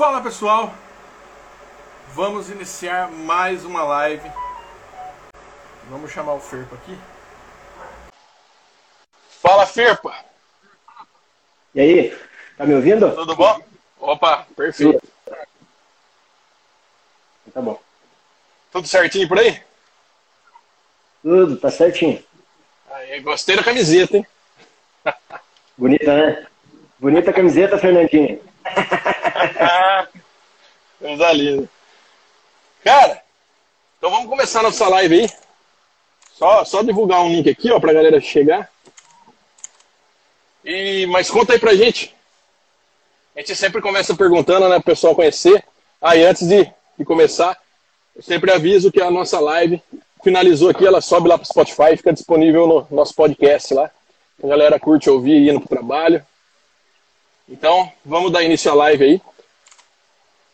Fala pessoal, vamos iniciar mais uma live. Vamos chamar o Ferpa aqui. Fala Ferpa! E aí, tá me ouvindo? Tudo bom? Opa, perfeito. Tá bom. Tudo certinho por aí? Tudo, tá certinho. Aí, gostei da camiseta, hein? Bonita, né? Bonita camiseta, Fernandinho. Coisa linda. Cara, então vamos começar nossa live aí. Só, só divulgar um link aqui, ó, pra galera chegar. E, mas conta aí pra gente. A gente sempre começa perguntando, né, pro pessoal conhecer. Aí, antes de, de começar, eu sempre aviso que a nossa live finalizou aqui, ela sobe lá pro Spotify, fica disponível no nosso podcast lá. A galera curte ouvir indo pro trabalho. Então, vamos dar início à live aí.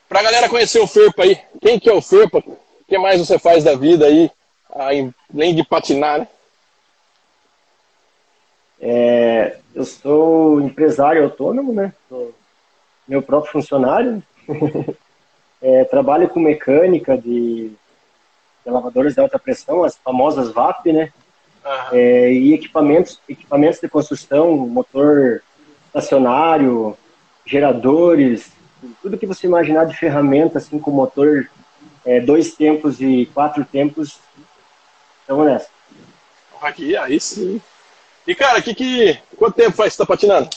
Pra galera conhecer o Ferpa aí, quem que é o Ferpa? O que mais você faz da vida aí, além de patinar, né? É, eu sou empresário autônomo, né? Sou meu próprio funcionário. é, trabalho com mecânica de, de lavadores de alta pressão, as famosas VAP, né? Uhum. É, e equipamentos, equipamentos de construção, motor estacionário, geradores, tudo que você imaginar de ferramenta, assim, com motor é, dois tempos e quatro tempos, estamos nessa. Aqui, aí sim. E, cara, que, que, quanto tempo faz que você tá patinando?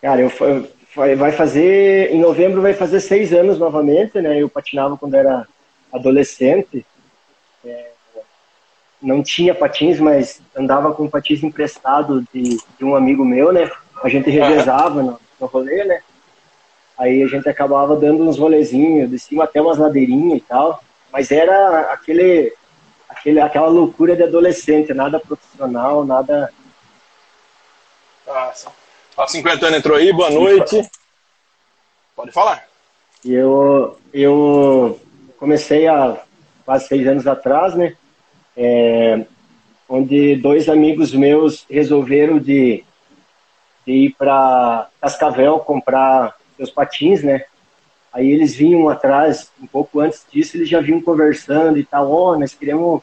Cara, eu, vai fazer, em novembro vai fazer seis anos novamente, né? Eu patinava quando era adolescente. É, não tinha patins, mas andava com patins emprestado de, de um amigo meu, né? A gente revezava no, no rolê, né? Aí a gente acabava dando uns rolezinhos, de cima até umas ladeirinhas e tal. Mas era aquele, aquele, aquela loucura de adolescente, nada profissional, nada. Nossa. A 50 anos entrou aí, boa noite. Pode falar. Eu, eu comecei há quase seis anos atrás, né? É, onde dois amigos meus resolveram de, de ir para Cascavel comprar seus patins, né? Aí eles vinham atrás, um pouco antes disso, eles já vinham conversando e tal, ó, oh, nós queremos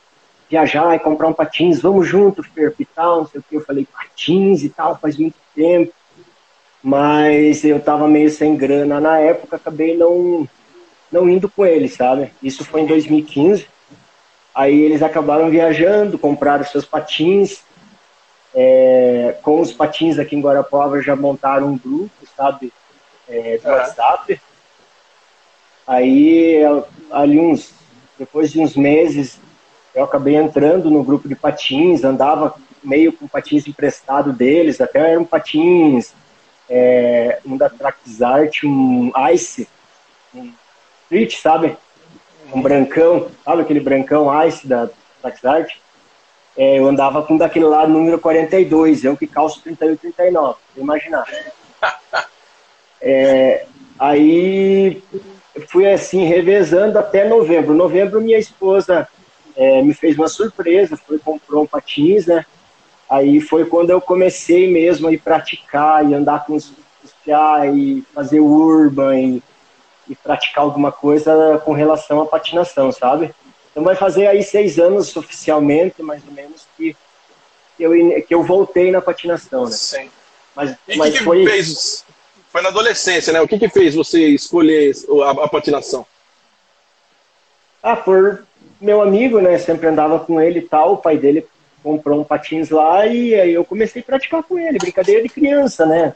viajar e comprar um patins, vamos junto, Ferp e tal, não sei o que. Eu falei, patins e tal, faz muito tempo. Mas eu tava meio sem grana na época, acabei não, não indo com eles, sabe? Isso foi em 2015. Aí eles acabaram viajando, compraram seus patins. É, com os patins aqui em Guarapava já montaram um grupo, sabe? É, do WhatsApp. Aí, ali uns, depois de uns meses, eu acabei entrando no grupo de patins, andava meio com patins emprestado deles, até eram patins, é, um da Traxart, um Ice, um Street, sabe? um brancão, sabe aquele brancão Ice da Traxart? É, eu andava com daquele lá número 42, eu que calço 38, 39, imaginar. É, aí fui assim, revezando até novembro. Novembro, minha esposa é, me fez uma surpresa, foi comprou um patins, né? Aí foi quando eu comecei mesmo a ir praticar e andar com os, os e fazer urban e e praticar alguma coisa com relação à patinação, sabe? Então vai fazer aí seis anos oficialmente, mais ou menos, que eu, que eu voltei na patinação, né? Sim. Mas, e mas que foi... fez? Foi na adolescência, né? O que, que fez você escolher a, a patinação? Ah, por meu amigo, né? Sempre andava com ele e tal. O pai dele comprou um patins lá e aí eu comecei a praticar com ele. Brincadeira de criança, né?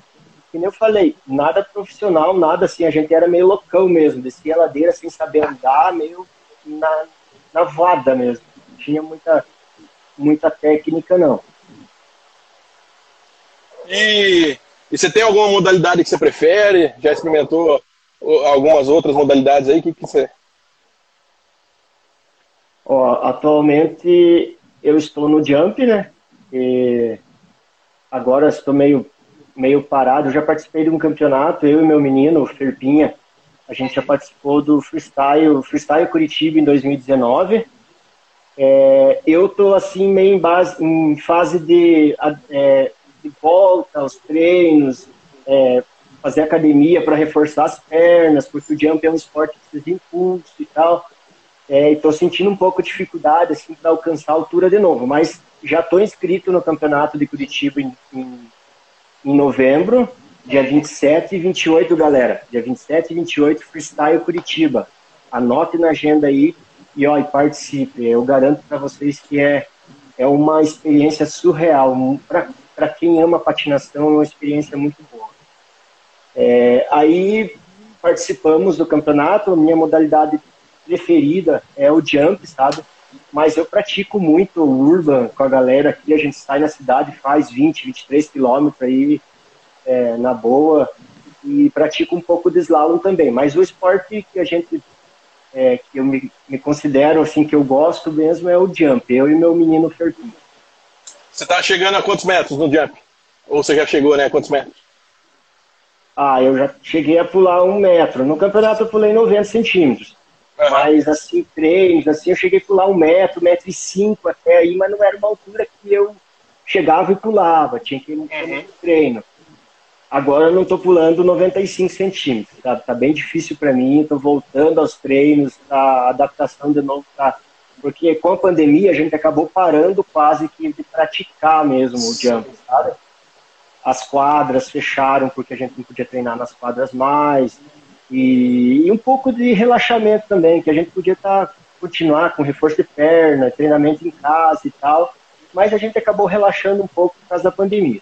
que nem eu falei, nada profissional, nada assim, a gente era meio loucão mesmo, descia a ladeira sem saber andar, meio na, na mesmo. Não tinha muita, muita técnica, não. E, e você tem alguma modalidade que você prefere? Já experimentou algumas outras modalidades aí? O que, que você. Ó, atualmente eu estou no jump, né? E agora estou meio meio parado. Eu já participei de um campeonato, eu e meu menino, o Ferpinha. A gente já participou do freestyle, freestyle Curitiba em 2019. É, eu tô assim meio em, base, em fase de, é, de volta aos treinos, é, fazer academia para reforçar as pernas, porque o jump é um esporte que precisa de impulso e tal. É, estou sentindo um pouco de dificuldade assim, para alcançar a altura de novo, mas já estou inscrito no campeonato de Curitiba em, em, em, novembro, dia 27 e 28, galera. Dia 27 e 28, Freestyle Curitiba. Anote na agenda aí e, ó, e participe. Eu garanto para vocês que é, é uma experiência surreal. Para quem ama patinação, é uma experiência muito boa. É, aí participamos do campeonato, minha modalidade preferida é o jump, sabe? Mas eu pratico muito urban com a galera aqui, a gente sai na cidade, faz 20, 23 quilômetros aí é, na boa e pratico um pouco de slalom também. Mas o esporte que a gente é, que eu me, me, considero assim que eu gosto mesmo é o jump. Eu e meu menino Fertinho. Você tá chegando a quantos metros no jump? Ou você já chegou, né? Quantos metros? Ah, eu já cheguei a pular um metro. No campeonato eu pulei 90 centímetros. Uhum. Mas assim, treinos, assim, eu cheguei a pular um metro, metro e cinco até aí, mas não era uma altura que eu chegava e pulava, tinha que ir no uhum. treino. Agora eu não estou pulando 95 centímetros, tá, tá bem difícil para mim, estou voltando aos treinos, a adaptação de novo tá, porque com a pandemia a gente acabou parando quase que de praticar mesmo o jump, sabe? As quadras fecharam porque a gente não podia treinar nas quadras mais, e, e um pouco de relaxamento também, que a gente podia estar tá, continuar com reforço de perna, treinamento em casa e tal, mas a gente acabou relaxando um pouco por causa da pandemia.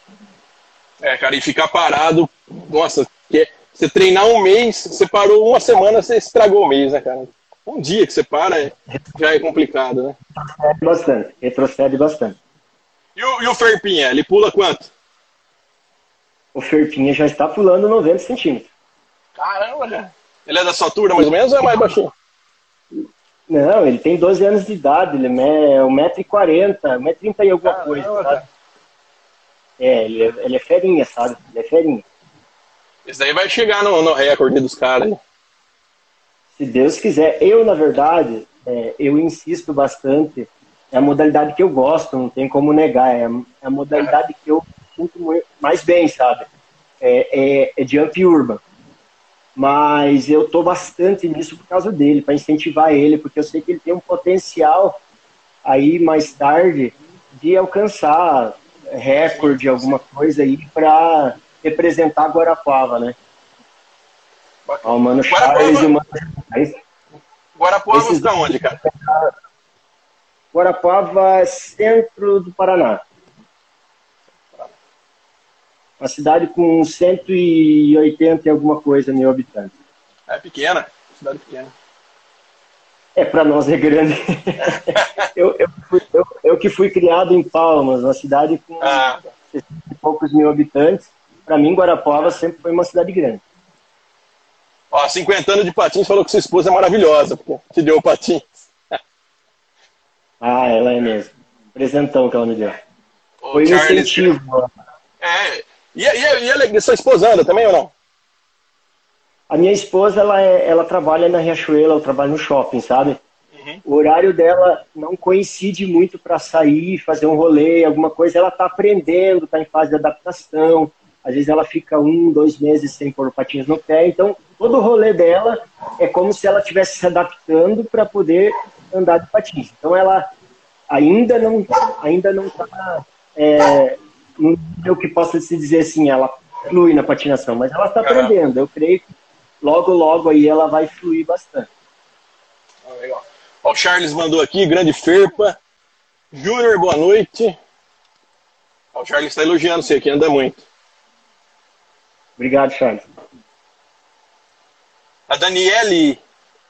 É, cara, e ficar parado, nossa, que você treinar um mês, você parou uma semana, você estragou o mês, né, cara? Um dia que você para é, já é complicado, né? Retrocede bastante, retrocede bastante. E o, e o Ferpinha, ele pula quanto? O Ferpinha já está pulando 90 centímetros. Caramba, né? Ele é da sua altura, mais ou menos, ou é mais baixinho? Não, ele tem 12 anos de idade, ele é 1,40m, 1,30m e alguma Caramba, coisa? É, ele é, ele é ferinha, sabe? Ele é ferinha. Esse daí vai chegar no, no recorde dos caras. Se Deus quiser. Eu, na verdade, é, eu insisto bastante. É a modalidade que eu gosto, não tem como negar. É a modalidade que eu sinto mais bem, sabe? É, é, é jump urban. Mas eu tô bastante nisso por causa dele, para incentivar ele, porque eu sei que ele tem um potencial aí mais tarde de alcançar recorde, alguma coisa aí para representar Guarapava, né? Ó, o Mano Charles e o Mano Guarapava está onde, cara? Guarapava, centro do Paraná. Uma cidade com 180 e alguma coisa mil habitantes. É pequena, cidade pequena. É, para nós é grande. eu, eu, fui, eu, eu, que fui criado em Palmas, uma cidade com ah. poucos mil habitantes. Para mim, Guarapava sempre foi uma cidade grande. Ó, 50 anos de patins, falou que sua esposa é maravilhosa, porque te deu o patins. ah, ela é mesmo. Presentão que ela me deu. Ô, foi um incentivo. É, e, e, e, e sua esposa anda também ou não? A minha esposa, ela, é, ela trabalha na Riachuelo, ela trabalha no shopping, sabe? Uhum. O horário dela não coincide muito para sair, fazer um rolê, alguma coisa. Ela está aprendendo, está em fase de adaptação. Às vezes ela fica um, dois meses sem pôr patins no pé. Então, todo o rolê dela é como se ela estivesse se adaptando para poder andar de patins. Então, ela ainda não ainda não está é, nível que possa se dizer assim, ela flui na patinação, mas ela está aprendendo. Eu creio que logo, logo aí ela vai fluir bastante. Ah, legal. Ó, o Charles mandou aqui, grande Ferpa. Júnior, boa noite. Ó, o Charles está elogiando você aqui, anda muito. Obrigado, Charles. A Daniele,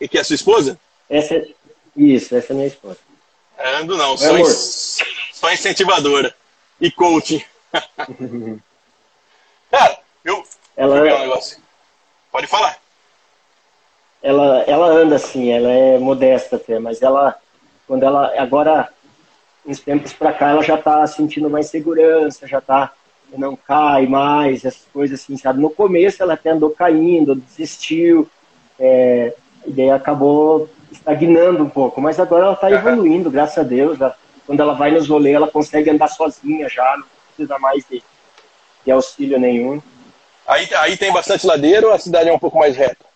que é a sua esposa? Essa é... Isso, essa é minha esposa. É, ando não, só, in... só incentivadora e coaching. Cara, eu. Ela... Eu ver um negócio. Pode falar ela, ela anda assim, ela é modesta até, mas ela, quando ela, agora, uns tempos para cá, ela já está sentindo mais segurança, já está, não cai mais, essas coisas assim, sabe? No começo ela até andou caindo, desistiu, é, e daí acabou estagnando um pouco, mas agora ela está evoluindo, graças a Deus, já, quando ela vai nos rolês, ela consegue andar sozinha já, não precisa mais de, de auxílio nenhum. Aí, aí tem bastante ladeira ou a cidade é um pouco mais reta?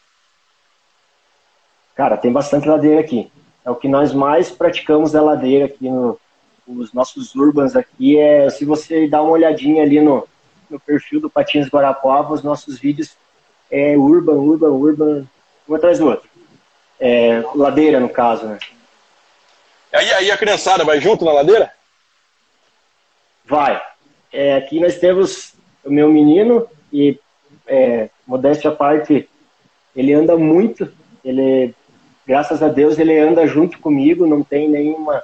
Cara, tem bastante ladeira aqui. É o que nós mais praticamos da ladeira aqui no, os nossos urbans aqui. É, se você dá uma olhadinha ali no, no perfil do Patins Guarapuava, os nossos vídeos é urban, urban, urban, um atrás do outro. É, ladeira, no caso, né? Aí, aí a criançada vai junto na ladeira? Vai. É, aqui nós temos o meu menino e, é, modéstia à parte, ele anda muito, ele, graças a Deus, ele anda junto comigo, não tem nenhuma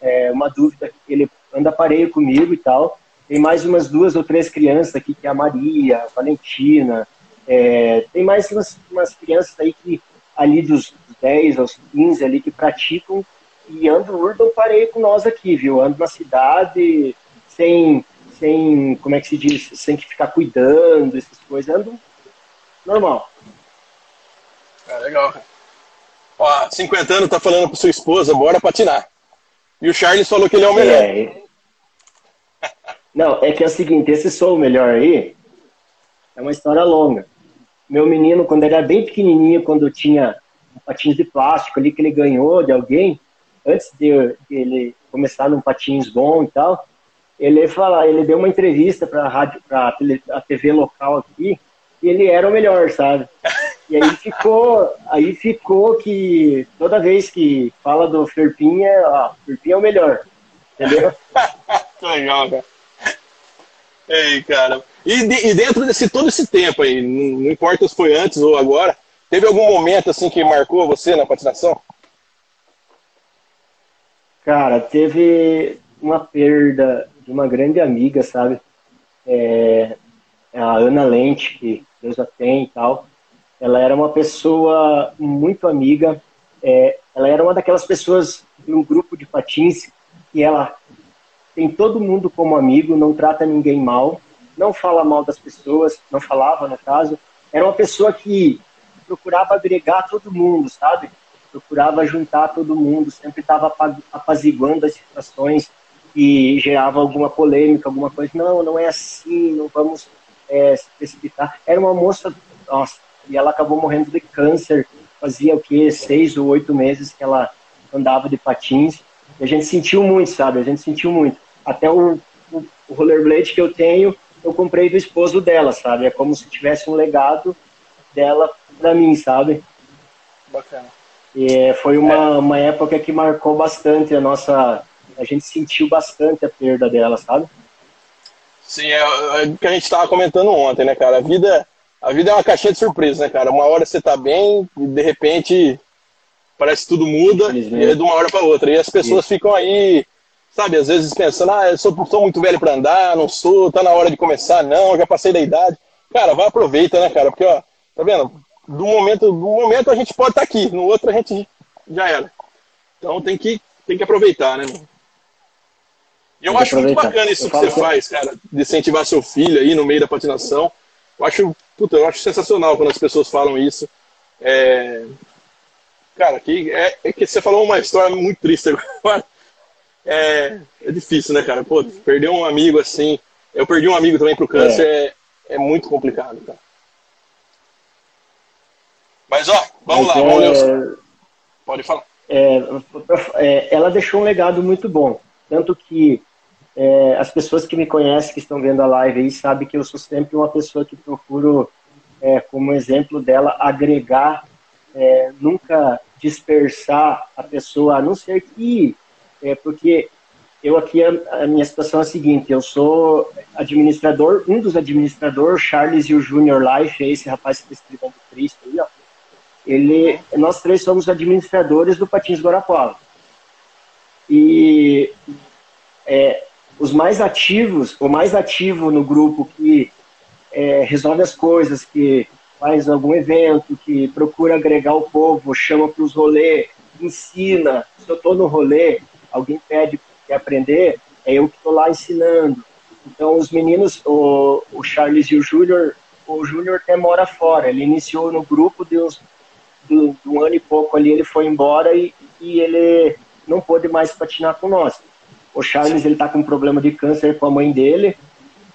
é, uma dúvida, ele anda pareio comigo e tal. Tem mais umas duas ou três crianças aqui, que é a Maria, a Valentina, é, tem mais umas, umas crianças aí que ali dos 10 aos 15 ali que praticam e andam urban pareio com nós aqui, viu? Ando na cidade sem, sem, como é que se diz, sem que ficar cuidando, essas coisas, ando normal. É legal. Ó, 50 anos tá falando pra sua esposa, bora patinar. E o Charles falou que ele é o melhor. É. Não, é que é o seguinte, esse sou o melhor aí é uma história longa. Meu menino, quando ele era bem pequenininho, quando tinha um patins de plástico ali que ele ganhou de alguém, antes de, ele começar num patins bom e tal, ele fala, ele deu uma entrevista para a rádio, para a TV local aqui, e ele era o melhor, sabe? E aí ficou, aí ficou que toda vez que fala do Ferpinha, ó, Ferpinha é o melhor, entendeu? Legal, cara. Ei, cara. E, de, e, dentro desse todo esse tempo aí, não, não importa se foi antes ou agora, teve algum momento assim que marcou você na patinação? Cara, teve uma perda de uma grande amiga, sabe? É, a Ana Lente, que Deus a tem e tal. Ela era uma pessoa muito amiga. É, ela era uma daquelas pessoas de um grupo de patins que ela tem todo mundo como amigo, não trata ninguém mal, não fala mal das pessoas, não falava no caso. Era uma pessoa que procurava agregar todo mundo, sabe? Procurava juntar todo mundo, sempre estava apaziguando as situações que gerava alguma polêmica, alguma coisa. Não, não é assim, não vamos é, se precipitar. Era uma moça, nossa, e ela acabou morrendo de câncer. Fazia o que seis ou oito meses que ela andava de patins. E a gente sentiu muito, sabe? A gente sentiu muito. Até o, o, o rollerblade que eu tenho, eu comprei do esposo dela, sabe? É como se tivesse um legado dela para mim, sabe? Bacana. E foi uma, é. uma época que marcou bastante a nossa. A gente sentiu bastante a perda dela, sabe? Sim, é, é o que a gente estava comentando ontem, né, cara? A vida, a vida é uma caixinha de surpresa, né, cara? Uma hora você tá bem e de repente parece que tudo muda e é de uma hora para outra. E as pessoas ficam aí sabe, às vezes pensando, ah, eu sou, sou muito velho para andar, não sou, tá na hora de começar, não, já passei da idade. Cara, vai aproveita, né, cara? Porque, ó, tá vendo? Do momento, do momento a gente pode estar tá aqui, no outro a gente já era. Então tem que, tem que aproveitar, né, mano? E eu acho muito bacana isso eu que você que... faz, cara, de incentivar seu filho aí no meio da patinação. Eu acho, puta, eu acho sensacional quando as pessoas falam isso. É... Cara, que, é, é que você falou uma história muito triste agora é, é difícil, né, cara? Pô, perder um amigo assim. Eu perdi um amigo também pro câncer, é, é, é muito complicado, cara. Mas, ó, vamos Mas, lá, vamos ler. É, Pode falar. É, é, ela deixou um legado muito bom. Tanto que é, as pessoas que me conhecem, que estão vendo a live aí, sabem que eu sou sempre uma pessoa que procuro, é, como exemplo dela, agregar, é, nunca dispersar a pessoa, a não ser que é porque eu aqui, a, a, minha situação é a seguinte, eu sou administrador, um dos administradores, Charles e o Junior Life, é esse rapaz que está escrevendo Cristo aí, ó. Ele, nós três somos administradores do Patins Guarapuava. E é, os mais ativos, o mais ativo no grupo que é, resolve as coisas, que faz algum evento, que procura agregar o povo, chama para os rolês, ensina. Se eu estou no rolê, alguém pede que aprender, é eu que estou lá ensinando. Então, os meninos, o, o Charles e o Júnior, o Júnior até mora fora. Ele iniciou no grupo de, uns, de, de um ano e pouco ali, ele foi embora e, e ele não pôde mais patinar com nós. O Charles, ele está com um problema de câncer com a mãe dele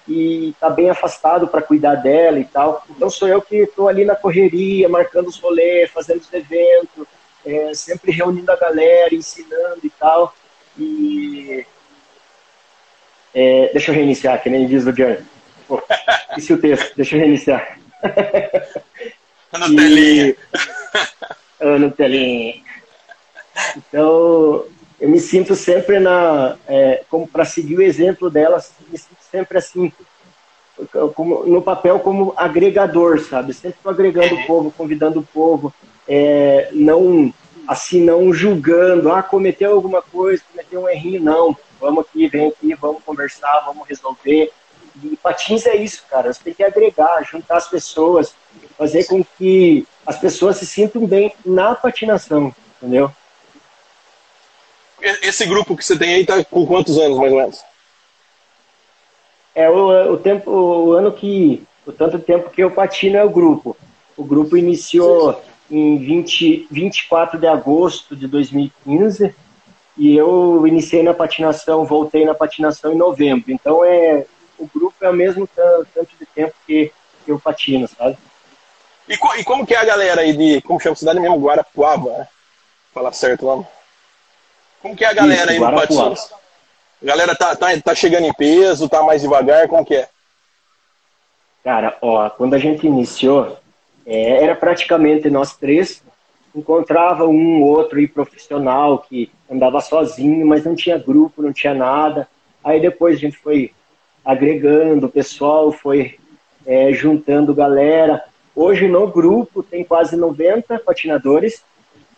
e está bem afastado para cuidar dela e tal. Então sou eu que estou ali na correria, marcando os rolês, fazendo os eventos, é, sempre reunindo a galera, ensinando e tal. E é, deixa eu reiniciar, que nem diz o John. Pô, se o texto, deixa eu reiniciar. No e... telinha. no telinha. Então, eu me sinto sempre na, é, como para seguir o exemplo delas, me sinto sempre assim, como, no papel como agregador, sabe? Sempre estou agregando o povo, convidando o povo, é, não assim não julgando, ah, cometeu alguma coisa, cometeu um errinho, não. Vamos aqui, vem aqui, vamos conversar, vamos resolver. E patins é isso, cara. Você tem que agregar, juntar as pessoas, fazer com que as pessoas se sintam bem na patinação, entendeu? Esse grupo que você tem aí tá com quantos anos, mais ou menos? É o, o tempo, o ano que, o tanto tempo que eu patino é o grupo. O grupo iniciou em 20, 24 de agosto de 2015 e eu iniciei na patinação, voltei na patinação em novembro. Então é o grupo é o mesmo tanto de tempo que, eu patino, sabe? E, e, como que é a galera aí de, como chama a cidade mesmo, Guarapuava, né? Falar certo lá. Como que é a galera Isso, aí no patins? A galera tá, tá, tá chegando em peso, tá mais devagar, como que é? Cara, ó, quando a gente iniciou, é, era praticamente nós três, encontrava um ou outro aí profissional que andava sozinho, mas não tinha grupo, não tinha nada. Aí depois a gente foi agregando o pessoal, foi é, juntando galera. Hoje no grupo tem quase 90 patinadores,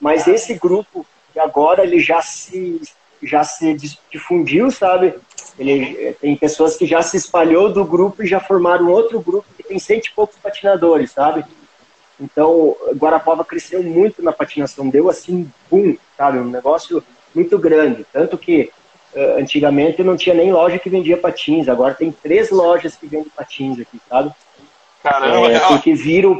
mas esse grupo que agora ele já se já se difundiu, sabe? Ele é, tem pessoas que já se espalhou do grupo e já formaram outro grupo que tem cento e poucos patinadores, sabe? Então, Guarapava cresceu muito na patinação, deu assim, boom, sabe? Um negócio muito grande. Tanto que uh, antigamente não tinha nem loja que vendia patins, agora tem três lojas que vendem patins aqui, sabe? Caramba, é, porque viram.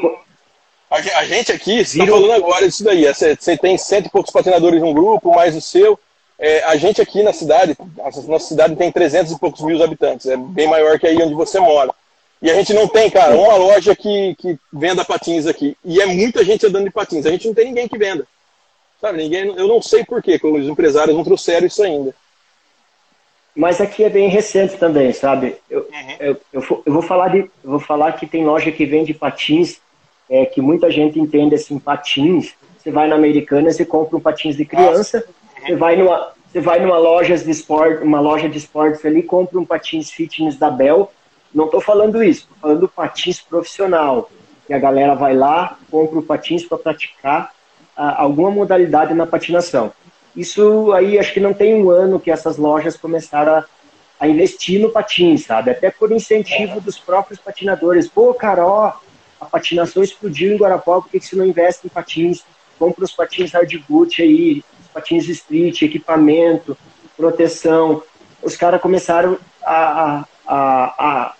A gente aqui, está falando agora disso daí. Você tem cento e poucos patinadores no grupo, mais o seu. É, a gente aqui na cidade, a nossa cidade tem 300 e poucos mil habitantes, é bem maior que aí onde você mora. E a gente não tem, cara, uma loja que, que venda patins aqui. E é muita gente andando de patins. A gente não tem ninguém que venda. Sabe, ninguém, eu não sei por que os empresários não trouxeram isso ainda. Mas aqui é bem recente também, sabe? Eu, uhum. eu, eu, eu, vou falar de, eu vou falar que tem loja que vende patins, é, que muita gente entende assim, patins. Você vai na Americana, você compra um patins de criança, você vai numa, você vai numa loja de esporte, uma loja de esportes ali, compra um patins fitness da Bell, não estou falando isso, estou falando do patins profissional. Que a galera vai lá, compra o patins para praticar alguma modalidade na patinação. Isso aí, acho que não tem um ano que essas lojas começaram a, a investir no patins, sabe? Até por incentivo dos próprios patinadores. Pô, cara, ó, a patinação explodiu em Guarapó, por que, você não investe em patins? Compra os patins hardboot aí, patins street, equipamento, proteção. Os caras começaram a, a, a,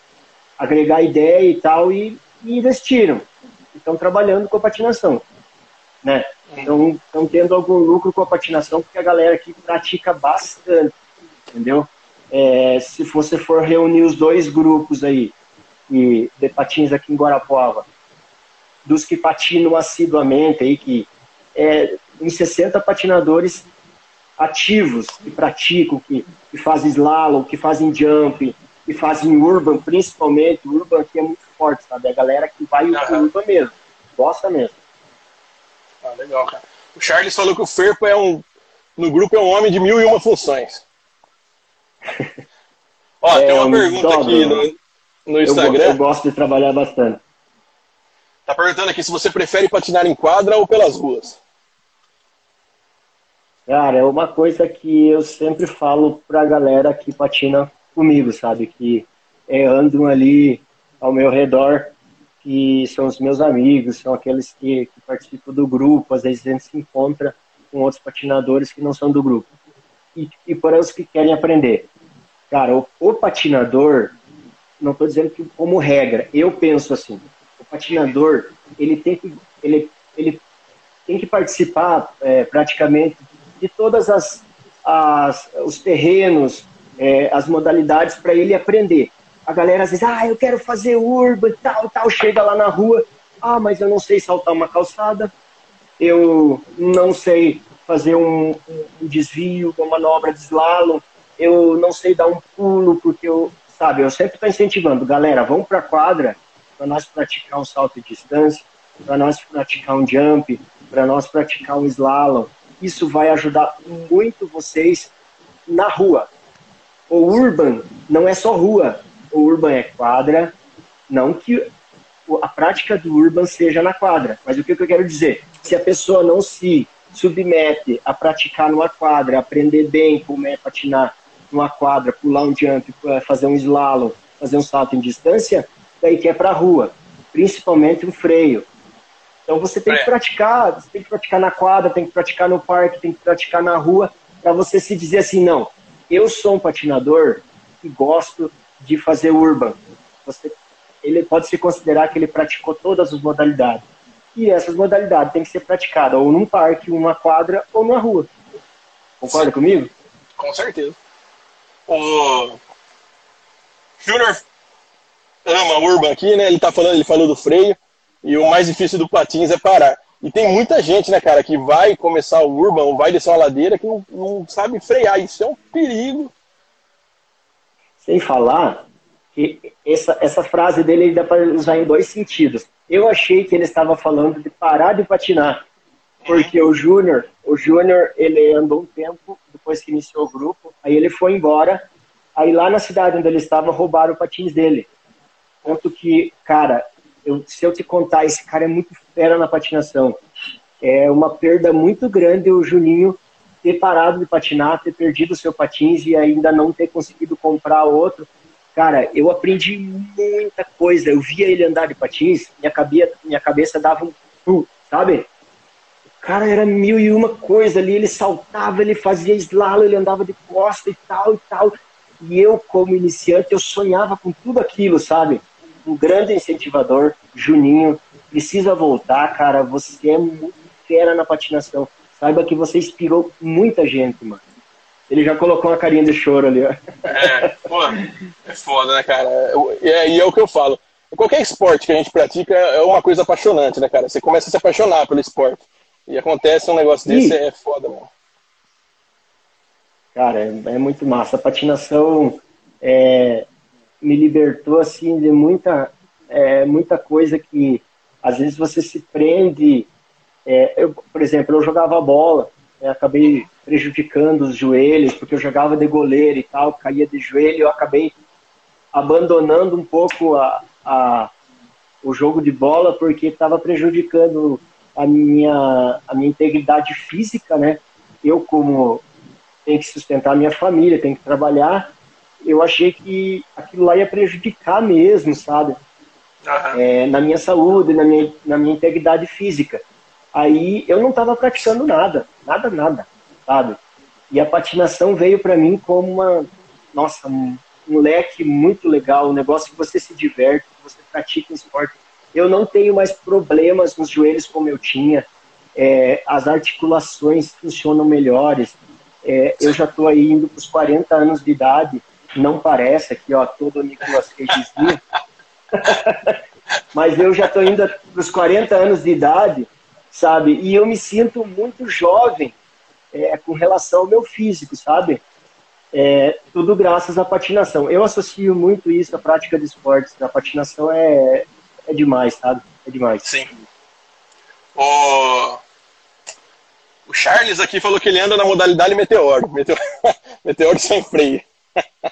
agregar ideia e tal, e, e investiram. Estão trabalhando com a patinação. Né? Então, estão tendo algum lucro com a patinação, porque a galera aqui pratica bastante, entendeu? É, se você for reunir os dois grupos aí, e, de patins aqui em Guarapuava, dos que patinam assiduamente aí, que é, em 60 patinadores ativos que praticam, que, que fazem slalom, que fazem jump, que fazem urban, principalmente, o urban aqui é muito forte, sabe? A galera que vai uhum. urban mesmo, gosta mesmo. Ah, legal, cara. O Charles falou que o Ferpo é um, no grupo é um homem de mil e uma funções. Ó, é, tem uma um pergunta dobro. aqui no, Instagram. Eu, eu gosto de trabalhar bastante. Tá perguntando aqui se você prefere patinar em quadra ou pelas ruas. Cara, é uma coisa que eu sempre falo pra galera que patina comigo, sabe? Que é, andam ali ao meu redor, que são os meus amigos, são aqueles que, que participam do grupo, às vezes a gente se encontra com outros patinadores que não são do grupo. E, e para os que querem aprender. Cara, o, o patinador, não estou dizendo que como regra, eu penso assim, o patinador, ele tem que, ele, ele tem que participar é, praticamente de todas as, as os terrenos, é, as modalidades para ele aprender. a galera às vezes, ah, eu quero fazer urban e tal, tal, chega lá na rua, ah, mas eu não sei saltar uma calçada, eu não sei fazer um, um desvio, uma manobra de slalom, eu não sei dar um pulo, porque eu, sabe, eu sempre estou incentivando, galera, vamos para a quadra para nós praticar um salto de distância, para nós praticar um jump, para nós praticar um slalom. Isso vai ajudar muito vocês na rua. O urban não é só rua, o urban é quadra, não que a prática do urban seja na quadra, mas o que eu quero dizer? Se a pessoa não se submete a praticar numa quadra, aprender bem como é patinar numa quadra, pular um jump, fazer um slalom, fazer um salto em distância, daí que é para a rua, principalmente um freio. Então você tem que é. praticar, você tem que praticar na quadra, tem que praticar no parque, tem que praticar na rua, para você se dizer assim, não, eu sou um patinador que gosto de fazer urban. Você, ele pode se considerar que ele praticou todas as modalidades. E essas modalidades têm que ser praticadas ou num parque, numa quadra ou na rua. Concorda Sim. comigo? Com certeza. O Júnior ama urban aqui, né? Ele tá falando, ele falou do freio. E o mais difícil do patins é parar. E tem muita gente, né, cara, que vai começar o urban ou vai descer uma ladeira que não, não sabe frear. Isso é um perigo. Sem falar que essa, essa frase dele dá para usar em dois sentidos. Eu achei que ele estava falando de parar de patinar, porque o Júnior, o Júnior, ele andou um tempo depois que iniciou o grupo, aí ele foi embora, aí lá na cidade onde ele estava roubaram o patins dele. Tanto que, cara, eu, se eu te contar, esse cara é muito fera na patinação. É uma perda muito grande o Juninho ter parado de patinar, ter perdido o seu patins e ainda não ter conseguido comprar outro. Cara, eu aprendi muita coisa. Eu via ele andar de patins, minha cabeça, minha cabeça dava um sabe? Cara era mil e uma coisa ali, ele saltava, ele fazia slalom, ele andava de costa e tal e tal. E eu, como iniciante, eu sonhava com tudo aquilo, sabe? um grande incentivador, Juninho. Precisa voltar, cara. Você é muito fera na patinação. Saiba que você inspirou muita gente, mano. Ele já colocou uma carinha de choro ali, ó. É, pô, é foda, né, cara? E é, e é o que eu falo. Qualquer esporte que a gente pratica é uma coisa apaixonante, né, cara? Você começa a se apaixonar pelo esporte. E acontece um negócio desse, e... é foda, mano. Cara, é, é muito massa. A patinação é, me libertou assim de muita é, muita coisa que às vezes você se prende é, eu, por exemplo eu jogava bola né, acabei prejudicando os joelhos porque eu jogava de goleiro e tal caía de joelho eu acabei abandonando um pouco a, a o jogo de bola porque estava prejudicando a minha a minha integridade física né eu como tenho que sustentar a minha família tenho que trabalhar eu achei que aquilo lá ia prejudicar mesmo, sabe? Uhum. É, na minha saúde, na minha, na minha integridade física. Aí eu não estava praticando nada, nada, nada, sabe? E a patinação veio para mim como uma, nossa, um, um leque muito legal, um negócio que você se diverte, que você pratica um esporte. Eu não tenho mais problemas nos joelhos como eu tinha, é, as articulações funcionam melhores. É, eu já estou aí indo para os 40 anos de idade não parece aqui, ó, todo Nicolas Cagezinho. Mas eu já estou indo para os 40 anos de idade, sabe? E eu me sinto muito jovem é, com relação ao meu físico, sabe? É, tudo graças à patinação. Eu associo muito isso à prática de esportes. A patinação é, é demais, sabe? É demais. Sim. O, o Charles aqui falou que ele anda na modalidade meteoro. Meteoro, meteoro sem freio.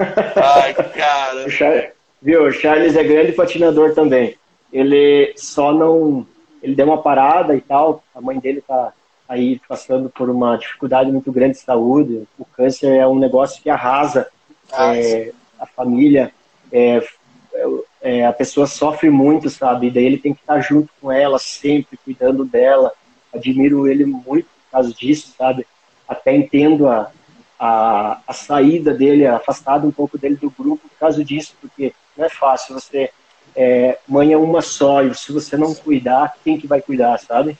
Ai, cara. O Charles, viu, o Charles é grande patinador também. Ele só não. Ele deu uma parada e tal. A mãe dele tá aí passando por uma dificuldade muito grande de saúde. O câncer é um negócio que arrasa ah, é, a família. É, é, a pessoa sofre muito, sabe? E daí ele tem que estar junto com ela sempre, cuidando dela. Admiro ele muito por causa disso, sabe? Até entendo a, a, a saída dele, afastado um pouco dele do grupo por causa disso, porque não é fácil você é, mãe é uma só, e se você não cuidar, quem que vai cuidar, sabe?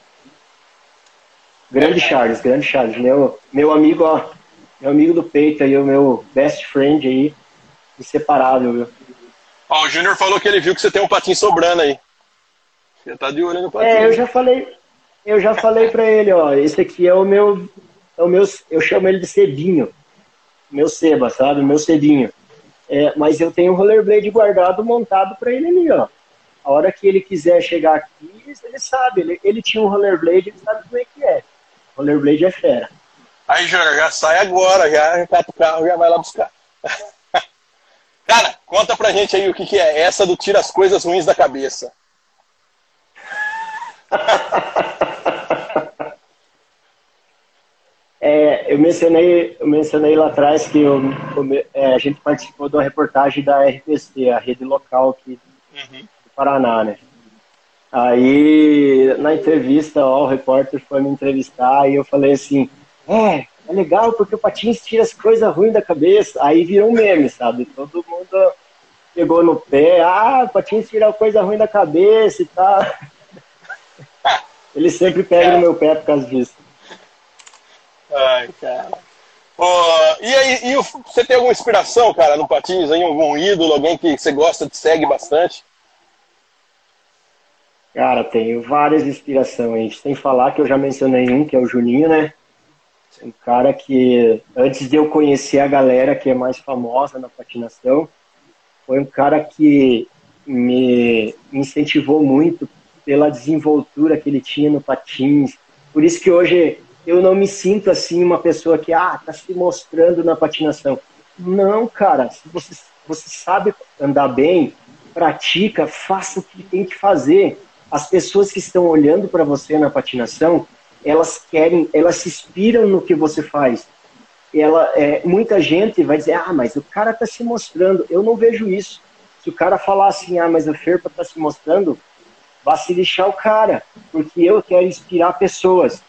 Grande Charles, grande Charles, meu, meu amigo, ó, meu amigo do peito aí, o meu best friend aí, inseparável, viu? Ó, o Júnior falou que ele viu que você tem um patinho sobrando aí. Você tá de olho no patinho. É, eu já falei, eu já falei para ele, ó, esse aqui é o meu, é o meu, eu chamo ele de cedinho, meu seba, sabe, meu cedinho. É, mas eu tenho um rollerblade guardado montado para ele ali, ó. A hora que ele quiser chegar aqui, ele sabe, ele, ele tinha um rollerblade, ele sabe como é que é. Rollerblade é fera. Aí, Júnior, já sai agora, já cata o carro, já vai lá buscar. Cara, conta pra gente aí o que, que é essa do tira as coisas ruins da cabeça. É, eu mencionei, eu mencionei lá atrás que eu, é, a gente participou de uma reportagem da RPC, a rede local aqui uhum. do Paraná, né? Aí, na entrevista, ó, o repórter foi me entrevistar e eu falei assim, é, é legal porque o Patins tira as coisas ruins da cabeça. Aí virou um meme, sabe? Todo mundo pegou no pé, ah, o Patins tira coisa ruim da cabeça e tal. Ele sempre pega no meu pé por causa disso. Ai, cara. Oh, e aí, e você tem alguma inspiração, cara, no patins aí? Algum ídolo, alguém que você gosta, te segue bastante? Cara, tenho várias inspirações. Sem falar que eu já mencionei um, que é o Juninho, né? Um cara que, antes de eu conhecer a galera que é mais famosa na patinação, foi um cara que me incentivou muito pela desenvoltura que ele tinha no patins. Por isso que hoje eu não me sinto assim uma pessoa que ah tá se mostrando na patinação. Não, cara, se você você sabe andar bem, pratica, faça o que tem que fazer. As pessoas que estão olhando para você na patinação, elas querem, elas se inspiram no que você faz. Ela, é, muita gente vai dizer, ah, mas o cara está se mostrando. Eu não vejo isso. Se o cara falar assim, ah, mas a Ferpa está se mostrando, vá se lixar o cara, porque eu quero inspirar pessoas.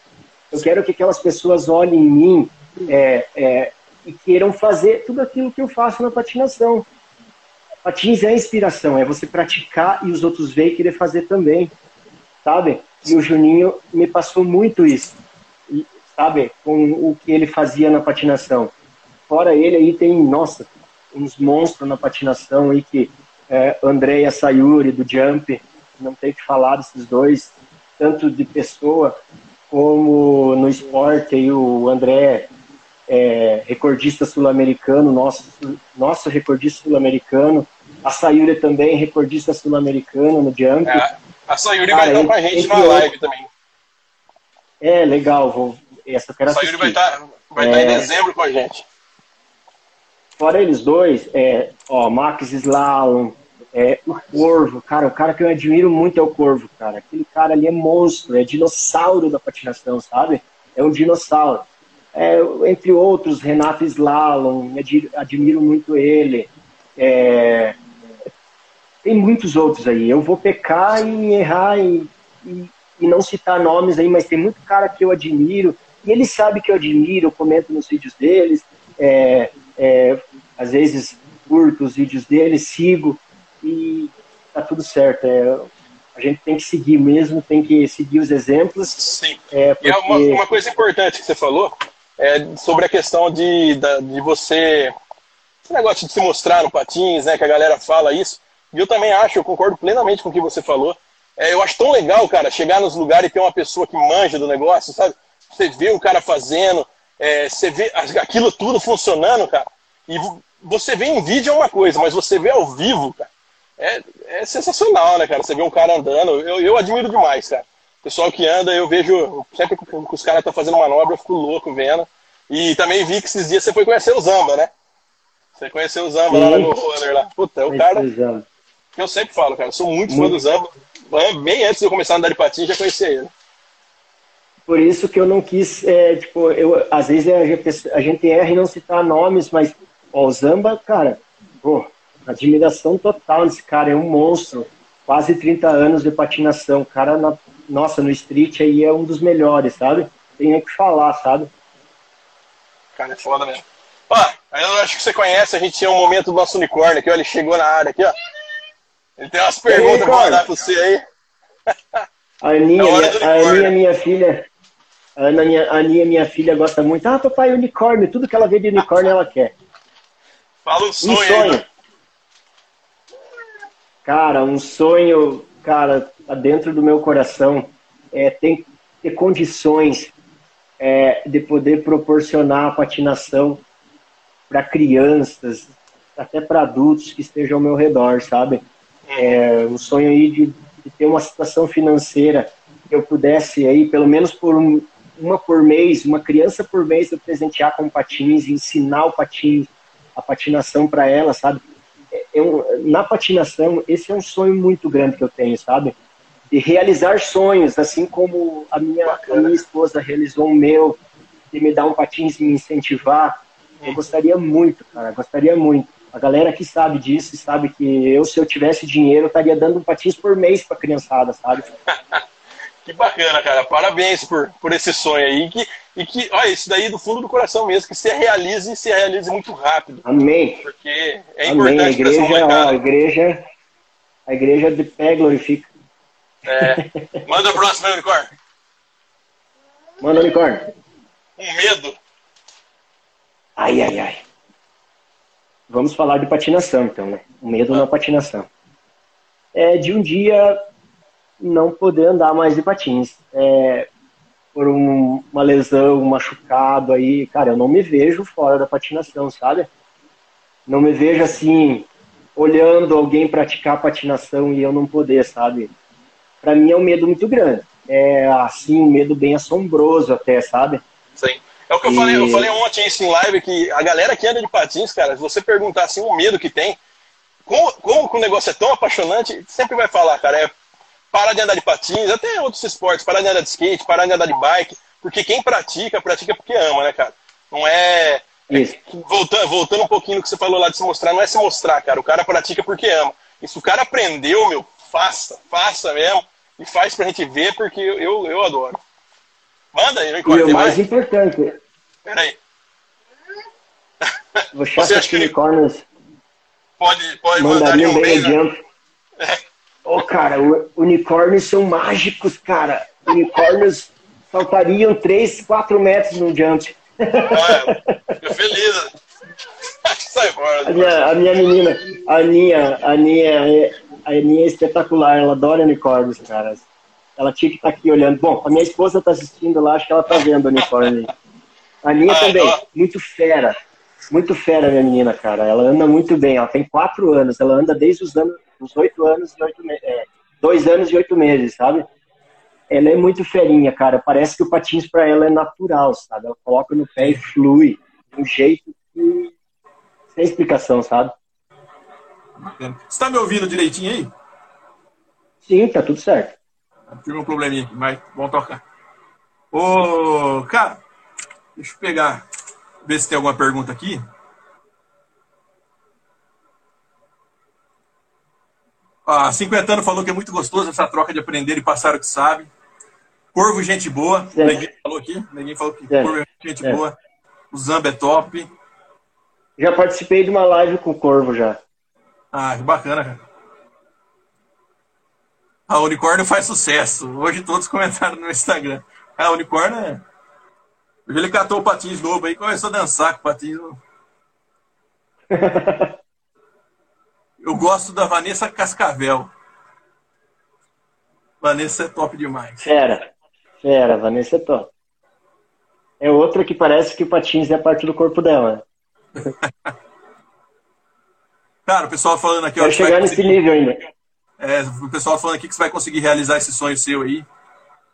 Eu quero que aquelas pessoas olhem em mim é, é, e queiram fazer tudo aquilo que eu faço na patinação. Patins é inspiração, é você praticar e os outros ver e querer fazer também, sabe? E o Juninho me passou muito isso, sabe? Com o que ele fazia na patinação. Fora ele aí tem, nossa, uns monstros na patinação aí que é, Andréia Sayuri do Jump, não tem que falar desses dois, tanto de pessoa como no esporte aí o André é recordista sul-americano, nosso, nosso recordista sul-americano, a Sayuri também recordista sul-americano no jump. É, a Sayuri Cara, vai estar com a gente na live também. É, legal, vou, essa eu quero A Sayuri vai estar, vai é, estar em dezembro com a gente. Fora eles dois, é, ó, Max Slalom, é, o Corvo, cara, o cara que eu admiro muito é o Corvo, cara. Aquele cara ali é monstro, é dinossauro da patinação, sabe? É um dinossauro. É, entre outros, Renato Slalom, admiro muito ele. É, tem muitos outros aí. Eu vou pecar e errar e, e, e, não citar nomes aí, mas tem muito cara que eu admiro. E ele sabe que eu admiro, eu comento nos vídeos deles. É, é às vezes curto os vídeos deles, sigo e tá tudo certo. É, a gente tem que seguir mesmo, tem que seguir os exemplos. Sim. É, porque... E é uma, uma, coisa importante que você falou é sobre a questão de, de você. Esse negócio de se mostrar no patins, né? Que a galera fala isso. E eu também acho, eu concordo plenamente com o que você falou. É, eu acho tão legal, cara, chegar nos lugares e ter uma pessoa que manja do negócio, sabe? Você vê o cara fazendo, é, você vê aquilo tudo funcionando, cara. E você vê em vídeo é uma coisa, mas você vê ao vivo, cara, é, é sensacional, né, cara? Você vê um cara andando, eu, eu admiro demais, cara. Pessoal que anda, eu vejo, sempre que os caras estão fazendo manobra, eu fico louco vendo. E também vi que esses dias você foi conhecer o Zamba, né? Você conheceu o Zamba Sim. lá no Runner lá. Puta, é o cara. Que eu sempre falo, cara, sou muito, muito. fã do Zamba. Bem antes de eu começar a andar de patins, já conhecia ele. Por isso que eu não quis, é, tipo, eu, às vezes a gente, a gente erra em não citar nomes, mas ó, o Zamba, cara, pô, Admiração total nesse cara, é um monstro. Quase 30 anos de patinação. O cara, na, nossa, no street aí é um dos melhores, sabe? Tem nem que falar, sabe? Cara, é foda mesmo. Ó, eu acho que você conhece, a gente tinha um momento do nosso unicórnio aqui, ó, ele chegou na área aqui, ó. Ele tem umas perguntas pra mandar pra você aí. A Aninha, é a Aninha, minha filha, a Ana, minha, a Aninha, minha filha, gosta muito. Ah, papai, unicórnio, tudo que ela vê de unicórnio ela quer. Fala um sonho, um sonho. Aí, Cara, um sonho, cara, tá dentro do meu coração. É, tem ter condições é, de poder proporcionar a patinação para crianças, até para adultos que estejam ao meu redor, sabe? É, um sonho aí de, de, ter uma situação financeira que eu pudesse aí, pelo menos por um, uma por mês, uma criança por mês eu presentear com patins, ensinar o patins, a patinação para ela, sabe? Eu, é, é na patinação, esse é um sonho muito grande que eu tenho, sabe? De realizar sonhos, assim como a minha, a minha esposa realizou o meu, de me dar um patins e me incentivar. Eu gostaria muito, cara, gostaria muito. A galera que sabe disso sabe que eu, se eu tivesse dinheiro, estaria dando um patins por mês pra criançada, sabe? que bacana, cara. Parabéns por, por esse sonho aí. Que, e que, olha, isso daí do fundo do coração mesmo, que se realize e se realize muito rápido. Amém. Porque é Amém. importante a igreja, ó, a igreja, a igreja de pé glorifica. É. Manda o próximo unicórnio. Manda, unicórnio. Um medo. Ai, ai, ai. Vamos falar de patinação, então, né? O medo na patinação. É de um dia não poder andar mais de patins. É, por um, uma lesão, um machucado aí, cara, eu não me vejo fora da patinação, sabe? Não me vejo assim, olhando alguém praticar patinação e eu não poder, sabe? Para mim é um medo muito grande. É assim, um medo bem assombroso até, sabe? Sim. É o que eu falei, eu falei ontem isso em live, que a galera que anda de patins, cara, se você perguntar assim, o medo que tem, como, como o negócio é tão apaixonante, sempre vai falar, cara, é parar de andar de patins, até outros esportes, parar de andar de skate, parar de andar de bike, porque quem pratica, pratica porque ama, né, cara? Não é. Isso. Voltando, voltando um pouquinho no que você falou lá de se mostrar, não é se mostrar, cara. O cara pratica porque ama. E se o cara aprendeu, meu, faça, faça mesmo. E faz pra gente ver, porque eu, eu adoro. Manda aí, E o mais importante. Peraí. Vou achar que unicórnios. Pode, pode mandar um bem, né? É. Oh, cara, unicórnios são mágicos, cara. Unicórnios saltariam 3, 4 metros no jump. Ah, fico feliz. Sai fora. A minha, a minha menina, a Aninha, a Aninha, a Aninha é espetacular, ela adora unicórnios, cara. Ela tinha que estar tá aqui olhando. Bom, a minha esposa está assistindo lá, acho que ela está vendo o unicórnio. A Aninha ah, também, ó. muito fera. Muito fera, minha menina, cara. Ela anda muito bem. Ela tem quatro anos. Ela anda desde os anos, os oito anos e oito meses. É, dois anos e oito meses, sabe? Ela é muito ferinha, cara. Parece que o patins para ela é natural, sabe? Ela coloca no pé e flui de um jeito que... sem explicação, sabe? Você tá me ouvindo direitinho aí? Sim, tá tudo certo. Tive um probleminha aqui, mas vamos tocar. Ô, cara, deixa eu pegar, ver se tem alguma pergunta aqui. Ah, Cinquentano falou que é muito gostoso essa troca de aprender e passar o que sabe. Corvo, gente boa. É. Ninguém falou aqui. Ninguém falou que é. Corvo é gente é. boa. O Zamba é top. Já participei de uma live com o Corvo já. Ah, que bacana, cara. A unicórnio faz sucesso. Hoje todos comentaram no Instagram. A unicórnio é. Hoje ele catou o patins novo aí e começou a dançar com o patins novo. Eu gosto da Vanessa Cascavel. Vanessa é top demais. Fera. Fera, Vanessa é top. É outra que parece que o patins é parte do corpo dela. Cara, o pessoal falando aqui... Quero ó, chegar nesse nível ainda. É, o pessoal falando aqui que você vai conseguir realizar esse sonho seu aí.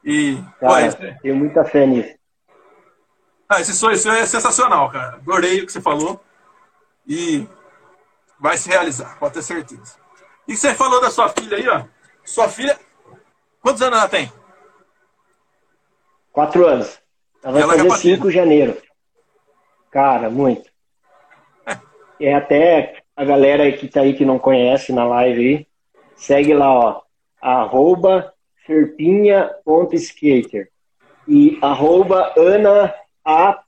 E. Cara, tenho muita fé nisso. Ah, esse sonho seu é sensacional, cara. Adorei o que você falou. E vai se realizar, pode ter certeza. E você falou da sua filha aí, ó. Sua filha. Quantos anos ela tem? Quatro anos. Ela vai ela fazer cinco em janeiro. Cara, muito. É. é até a galera que tá aí que não conhece na live aí Segue lá, ó, arroba serpinha.skater e arroba ana, a,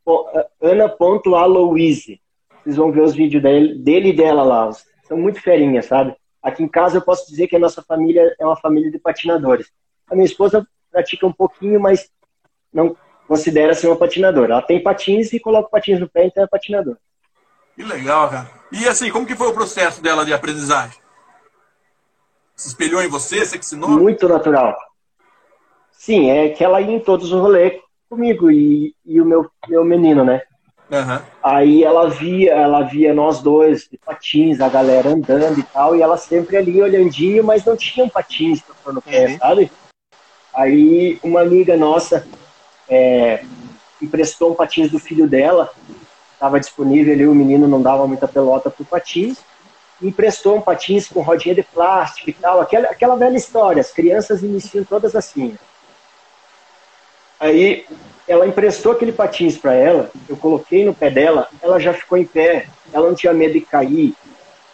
ana.aloise. Vocês vão ver os vídeos dele, dele e dela lá. São muito ferinhas, sabe? Aqui em casa eu posso dizer que a nossa família é uma família de patinadores. A minha esposa pratica um pouquinho, mas não considera ser uma patinadora. Ela tem patins e coloca patins no pé, então é patinadora. Que legal, cara. E assim, como que foi o processo dela de aprendizagem? Se espelhou em você, você que ensinou? Muito natural. Sim, é que ela ia em todos os rolês comigo e, e o meu, meu menino, né? Uhum. Aí ela via, ela via nós dois de patins, a galera andando e tal, e ela sempre ali olhandinho, mas não tinha um patins pra pôr no pé, uhum. sabe? Aí uma amiga nossa é, emprestou um patins do filho dela, estava disponível ali, o menino não dava muita pelota pro patins, emprestou um patins com rodinha de plástico e tal, aquela, aquela velha história, as crianças iniciam todas assim. Aí ela emprestou aquele patins para ela, eu coloquei no pé dela, ela já ficou em pé, ela não tinha medo de cair,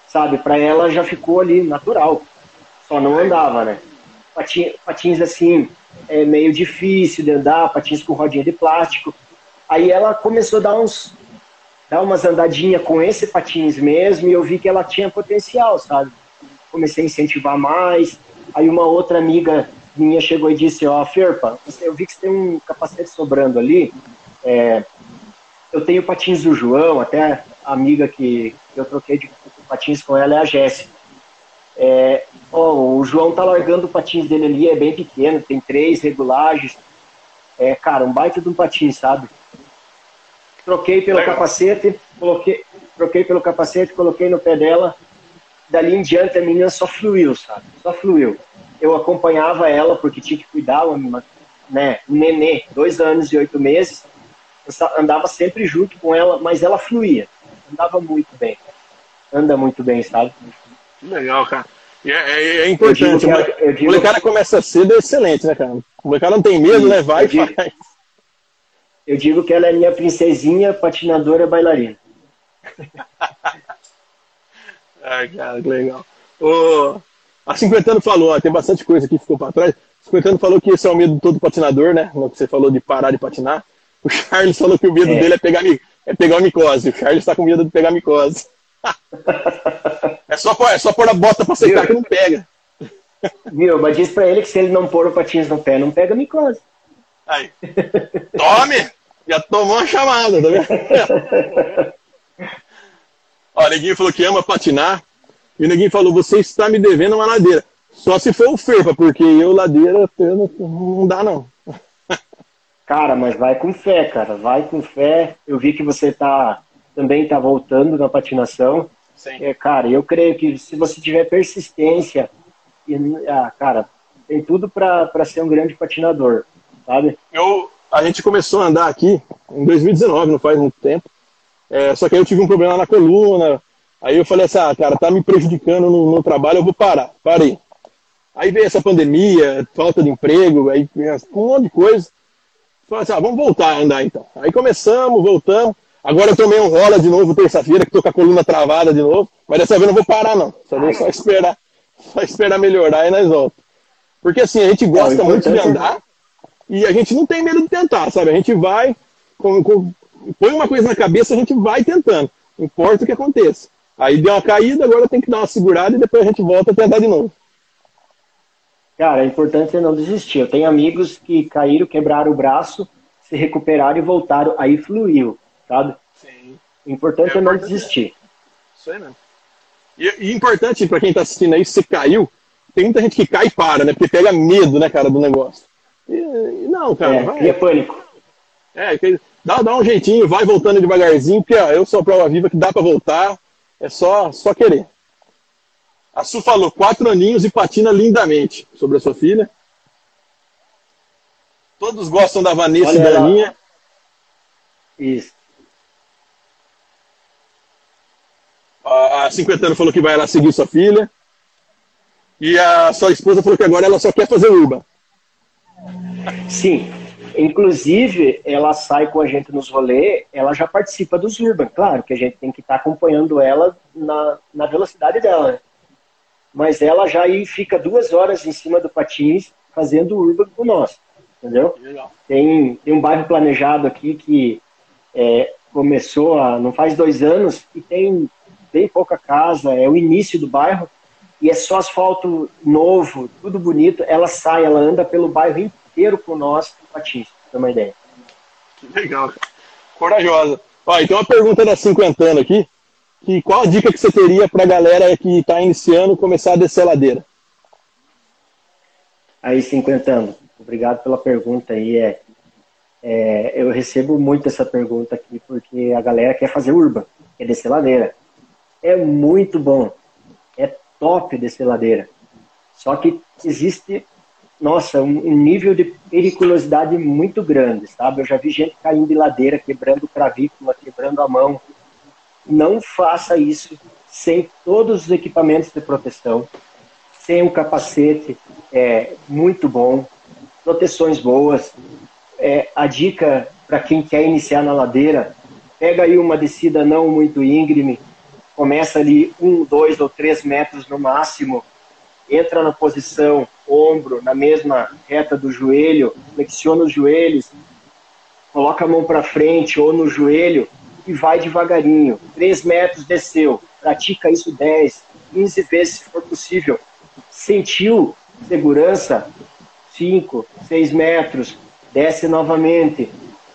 sabe? Para ela já ficou ali natural, só não andava, né? Patins, patins assim, é meio difícil de andar, patins com rodinha de plástico. Aí ela começou a dar uns dar umas andadinhas com esse patins mesmo e eu vi que ela tinha potencial, sabe? Comecei a incentivar mais. Aí uma outra amiga minha chegou e disse, ó, oh, Ferpa, eu vi que você tem um capacete sobrando ali, é, eu tenho patins do João, até a amiga que eu troquei de patins com ela é a Jéssica. É, o João tá largando o patins dele ali, é bem pequeno, tem três regulagens. É, cara, um baita de um patins, sabe? Troquei pelo Legal. capacete, coloquei, troquei pelo capacete, coloquei no pé dela. Dali em diante a menina só fluiu, sabe? Só fluiu eu acompanhava ela porque tinha que cuidar, uma, né, um nenê, dois anos e oito meses, eu andava sempre junto com ela, mas ela fluía, andava muito bem, anda muito bem, sabe? Legal, cara. E é, é, é importante, o molecada começa cedo, é excelente, né, cara? O molecada não tem medo, né? Vai e digo, faz. Eu digo que ela é minha princesinha, patinadora bailarina. Ai, cara, que legal. Ô, a 50 anos falou, ó, tem bastante coisa aqui que ficou para trás. 50 anos falou que esse é o medo de todo patinador, né? Que você falou de parar de patinar. O Charles falou que o medo é. dele é pegar, é pegar a micose. O Charles está com medo de pegar a micose. é, só, é só pôr a bota para secar que não pega. Viu, mas diz pra ele que se ele não pôr o patins no pé, não pega a micose. Aí. Tome! Já tomou uma chamada, tá vendo? Ó, o Neguinho falou que ama patinar. E o neguinho falou: Você está me devendo uma ladeira. Só se for o Ferpa, porque eu, ladeira, eu não, não dá, não. Cara, mas vai com fé, cara. Vai com fé. Eu vi que você tá também está voltando na patinação. Sim. É, cara, eu creio que se você tiver persistência, e, ah, cara, tem tudo para ser um grande patinador, sabe? Eu, a gente começou a andar aqui em 2019, não faz muito tempo. É, só que aí eu tive um problema na coluna, Aí eu falei assim, ah, cara, tá me prejudicando no, no trabalho, eu vou parar. Parei. Aí veio essa pandemia, falta de emprego, aí um monte de coisa. Falei assim, ah, vamos voltar a andar então. Aí começamos, voltamos. Agora eu tomei um rola de novo terça-feira, que tô com a coluna travada de novo. Mas dessa vez eu não vou parar, não. Dessa vez só esperar, só esperar melhorar e nós voltamos. Porque assim, a gente gosta muito de andar e a gente não tem medo de tentar, sabe? A gente vai, com, com, põe uma coisa na cabeça, a gente vai tentando. Importa o que aconteça. Aí deu uma caída, agora tem que dar uma segurada e depois a gente volta a tentar de novo. Cara, é importante não desistir. Eu tenho amigos que caíram, quebraram o braço, se recuperaram e voltaram, aí fluiu, sabe? Sim. O importante é, é não desistir. Isso aí mesmo. E, e importante para quem está assistindo aí, se você caiu, tem muita gente que cai e para, né? Porque pega medo, né, cara, do negócio. E, não, cara. É, vai. cria pânico. É, dá, dá um jeitinho, vai voltando devagarzinho, porque ó, eu sou a prova viva que dá para voltar é só, só querer. A Su falou quatro aninhos e patina lindamente sobre a sua filha. Todos gostam da Vanessa Olha e da Aninha. Isso. A 50 anos falou que vai lá seguir sua filha. E a sua esposa falou que agora ela só quer fazer urba. Sim. Inclusive, ela sai com a gente nos rolês, ela já participa dos Urban. Claro que a gente tem que estar tá acompanhando ela na, na velocidade dela. Né? Mas ela já aí fica duas horas em cima do patins fazendo Urban com nós. Entendeu? Tem, tem um bairro planejado aqui que é, começou há, não faz dois anos e tem bem pouca casa, é o início do bairro e é só asfalto novo, tudo bonito. Ela sai, ela anda pelo bairro inteiro com nós, patins ter uma ideia. Que legal. Corajosa. Ó, então uma pergunta da cinquentana aqui. Que qual a dica que você teria para a galera que está iniciando começar a descer a ladeira? aí, cinquentando. Obrigado pela pergunta aí. É, é, eu recebo muito essa pergunta aqui porque a galera quer fazer urba, quer descer ladeira. É muito bom, top descer ladeira. Só que existe, nossa, um nível de periculosidade muito grande, sabe? Eu já vi gente caindo de ladeira, quebrando cravícula, quebrando a mão. Não faça isso sem todos os equipamentos de proteção, sem um capacete é, muito bom, proteções boas. É, a dica para quem quer iniciar na ladeira, pega aí uma descida não muito íngreme, começa ali um, dois ou três metros no máximo, entra na posição ombro na mesma reta do joelho, flexiona os joelhos, coloca a mão para frente ou no joelho e vai devagarinho. Três metros desceu, pratica isso 10, 15 vezes se for possível. Sentiu segurança? 5, 6 metros, desce novamente.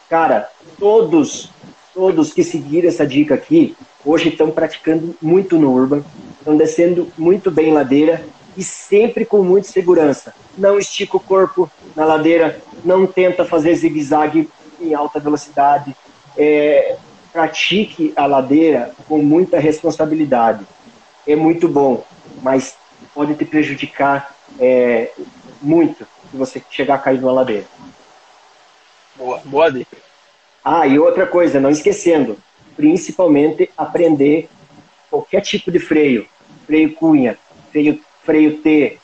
Cara, todos, todos que seguiram essa dica aqui, hoje estão praticando muito no Urban, estão descendo muito bem ladeira e sempre com muita segurança. Não estica o corpo na ladeira, não tenta fazer zigue-zague em alta velocidade. É, pratique a ladeira com muita responsabilidade. É muito bom, mas pode te prejudicar é, muito se você chegar a cair numa ladeira. Boa, boa dica. Ah, e outra coisa, não esquecendo, principalmente aprender qualquer tipo de freio, freio cunha, freio, freio T,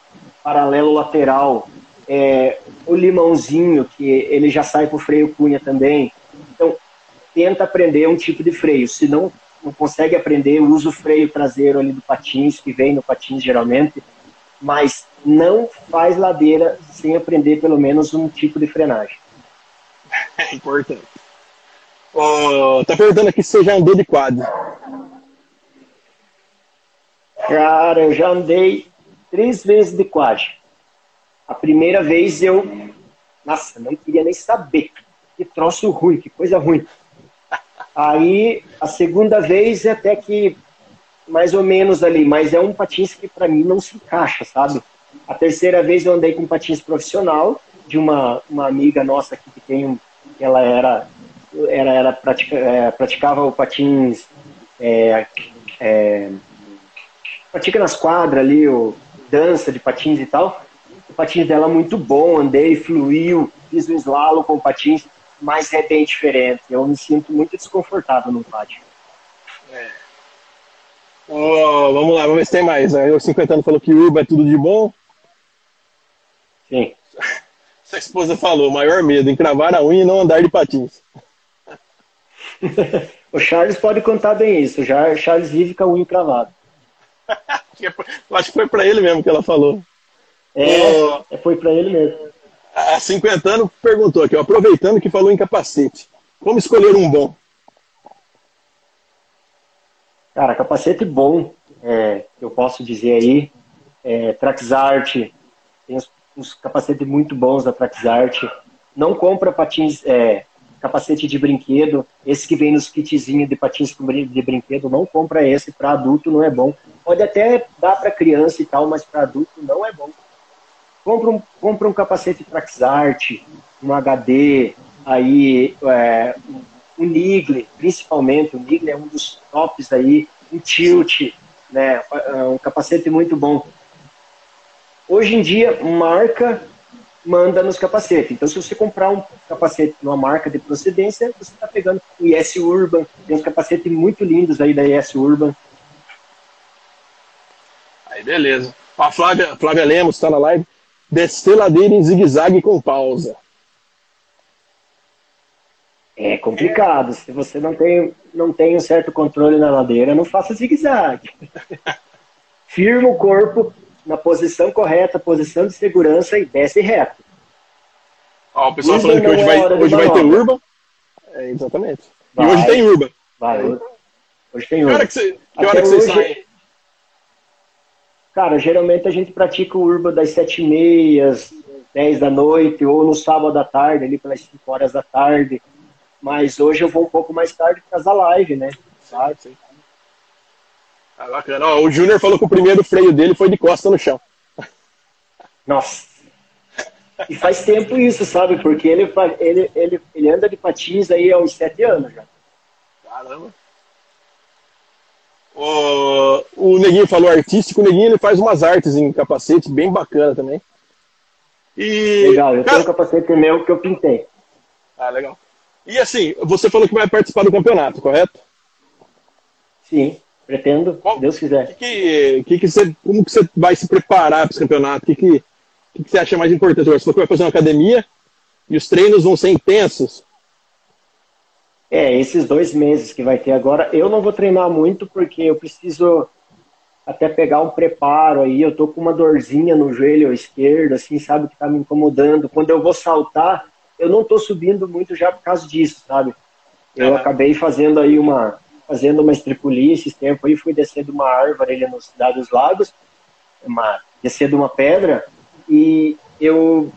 paralelo lateral, é, o limãozinho, que ele já sai para o freio cunha também. Então, tenta aprender um tipo de freio. Se não, não consegue aprender, usa o freio traseiro ali do patins, que vem no patins geralmente, mas não faz ladeira sem aprender pelo menos um tipo de frenagem. É importante. Tá perguntando aqui se você já andou de quad. Cara, eu já andei três vezes de quad. A primeira vez eu, nossa, não queria nem saber. Que troço ruim, que coisa ruim. Aí a segunda vez é até que mais ou menos ali, mas é um patins que para mim não se encaixa, sabe? A terceira vez eu andei com um patins profissional de uma, uma amiga nossa aqui que tem ela era era, era pratica, é, praticava o patins é, é, pratica nas quadras ali, o dança de patins e tal. O patins dela é muito bom, andei, fluiu, fiz um slalom com patins, mas é bem diferente. Eu me sinto muito desconfortável no pátio. Oh, vamos lá, vamos ver se tem mais. O 50 anos falou que Uber é tudo de bom. Sim. Sua esposa falou, maior medo, encravar a unha e não andar de patins. o Charles pode contar bem isso. Já Charles vive com a unha encravada. Acho que foi para ele mesmo que ela falou. É, foi para ele mesmo. A 50 anos perguntou aqui, ó, aproveitando que falou em capacete, como escolher um bom? Cara, capacete bom, é, eu posso dizer aí, é, Traxart, tem uns, uns capacetes muito bons da Traxart. Não compra patins, é, capacete de brinquedo, esse que vem nos kitzinhos de patins de brinquedo, não compra esse, para adulto não é bom. Pode até dar para criança e tal, mas para adulto não é bom. Compra um, compra um capacete Traxart, um HD, aí é, um Nigle, principalmente, o Nigle é um dos tops aí, um Tilt, né, um capacete muito bom. Hoje em dia, marca manda nos capacetes. Então, se você comprar um capacete de uma marca de procedência, você está pegando o IS Urban, tem uns capacetes muito lindos aí da IS Urban. Aí, beleza. A Flávia, Flávia Lemos está na live. Descer ladeira em zigue-zague com pausa. É complicado. Se você não tem, não tem um certo controle na ladeira, não faça zigue-zague. Firma o corpo na posição correta, posição de segurança e desce reto. Ó, o pessoal falando que hoje, é vai, hoje vai ter urba. É, exatamente. Vai, e hoje tem urba. Vai. Hoje tem urba. Que hora que hora que você hoje, sai? Cara, geralmente a gente pratica o urba das sete e meia, dez da noite, ou no sábado à tarde, ali pelas cinco horas da tarde. Mas hoje eu vou um pouco mais tarde por causa da live, né? Sabe? Sim. Ah, bacana. Ó, o Júnior falou que o primeiro freio dele foi de costa no chão. Nossa. E faz tempo isso, sabe? Porque ele, ele, ele, ele anda de patins aí há uns sete anos já. Caramba. O, o Neguinho falou artístico, o Neguinho ele faz umas artes em capacete bem bacana também. E, legal, eu cara... tenho um capacete meu que eu pintei. Ah, legal. E assim, você falou que vai participar do campeonato, correto? Sim, pretendo, Qual, se Deus quiser. Que que, que, você, como que você vai se preparar para esse campeonato? O que, que, que, que você acha mais importante? Você falou que vai fazer uma academia e os treinos vão ser intensos. É, esses dois meses que vai ter agora, eu não vou treinar muito porque eu preciso até pegar um preparo aí. Eu tô com uma dorzinha no joelho esquerdo, assim, sabe, que tá me incomodando. Quando eu vou saltar, eu não tô subindo muito já por causa disso, sabe? Eu acabei fazendo aí uma fazendo uma estripulia esses tempos aí, fui descer de uma árvore ali no Cidade dos Lagos, uma, descer de uma pedra, e eu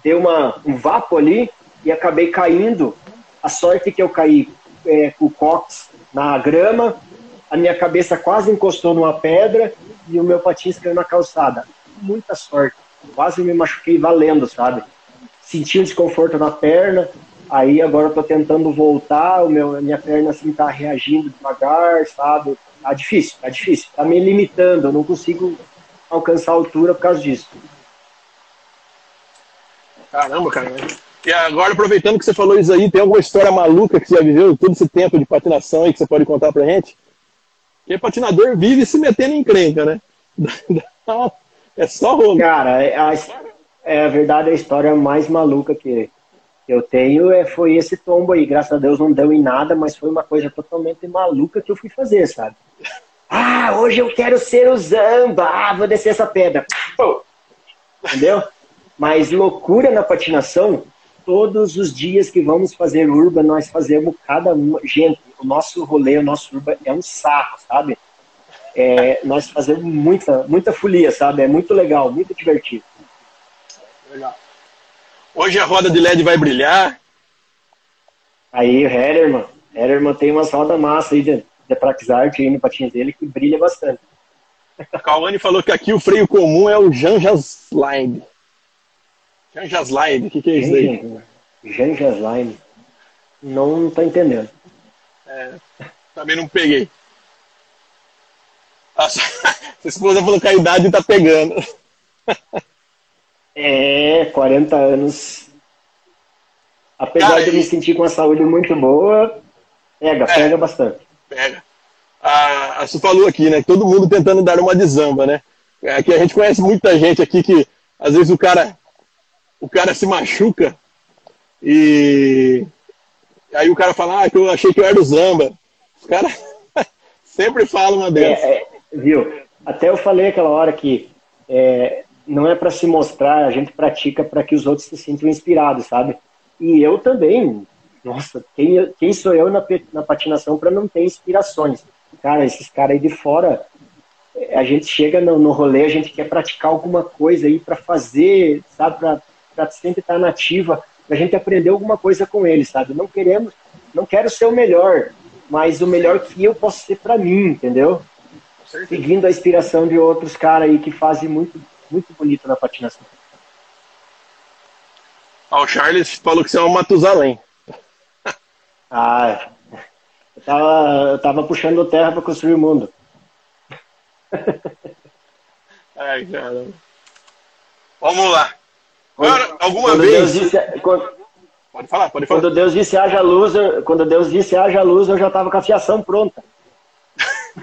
dei uma, um vapo ali e acabei caindo. A sorte que eu caí é, com o cox na grama, a minha cabeça quase encostou numa pedra e o meu patins caiu na calçada. Muita sorte. Quase me machuquei valendo, sabe? Senti um desconforto na perna, aí agora eu tô tentando voltar, o meu, minha perna assim tá reagindo devagar, sabe? Tá difícil, tá difícil. Tá me limitando, eu não consigo alcançar a altura por causa disso. Caramba, cara. E agora, aproveitando que você falou isso aí, tem alguma história maluca que você já viveu todo esse tempo de patinação aí que você pode contar pra gente? Porque patinador vive se metendo em encrenca, né? É só rolo. Cara, é a, é a verdade, a história mais maluca que eu tenho é, foi esse tombo aí. Graças a Deus não deu em nada, mas foi uma coisa totalmente maluca que eu fui fazer, sabe? Ah, hoje eu quero ser o Zamba. Ah, vou descer essa pedra. Entendeu? Mas loucura na patinação, todos os dias que vamos fazer urba, nós fazemos cada uma. Gente, o nosso rolê, o nosso urba é um sarro, sabe? É, nós fazemos muita, muita folia, sabe? É muito legal, muito divertido. Legal. Hoje a roda de LED vai brilhar. Aí, o Hellerman. Hellerman tem umas rodas massa aí de, de Praxart aí no patinho dele que brilha bastante. A Cauane falou que aqui o freio comum é o Janjas Line. Janjas Line, o que, que é isso aí? Janjas Line. Não, não tô entendendo. É, também não peguei. Nossa, sua esposa falou que a idade tá pegando. É, 40 anos. Apesar Cara, de eu me sentir com a saúde muito boa, pega, é, pega bastante. Pega. A, a Su falou aqui, né? Todo mundo tentando dar uma de zamba, né? Aqui a gente conhece muita gente aqui que às vezes o cara o cara se machuca e aí o cara fala, ah, que eu achei que eu era o Zamba. Os caras sempre falam uma dessa. É, é, viu? Até eu falei aquela hora que é, não é para se mostrar, a gente pratica para que os outros se sintam inspirados, sabe? E eu também, nossa, quem, quem sou eu na, na patinação para não ter inspirações? Cara, esses caras aí de fora, a gente chega no, no rolê, a gente quer praticar alguma coisa aí para fazer, sabe? Para sempre estar nativa, para a gente aprender alguma coisa com eles, sabe? Não queremos, não quero ser o melhor, mas o melhor que eu posso ser para mim, entendeu? Seguindo a inspiração de outros caras aí que fazem muito muito bonito na patinação. Ah, o Charles falou que você é um Matusalém. ah, eu tava, eu tava puxando terra para construir o mundo. Ai, caramba. Vamos lá. Agora, alguma quando vez. Disse, quando, pode falar, pode falar. Quando Deus disse haja luz, eu, quando Deus disse haja luz, eu já tava com a fiação pronta.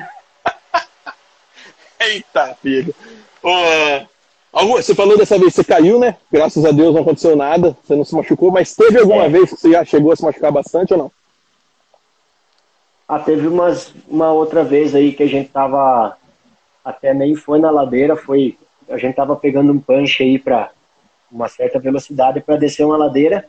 Eita, filho. Oh, você falou dessa vez, você caiu, né? Graças a Deus não aconteceu nada, você não se machucou, mas teve alguma é. vez que você já chegou a se machucar bastante ou não? Ah, teve umas, uma outra vez aí que a gente tava até nem foi na ladeira, foi a gente tava pegando um punch aí para uma certa velocidade para descer uma ladeira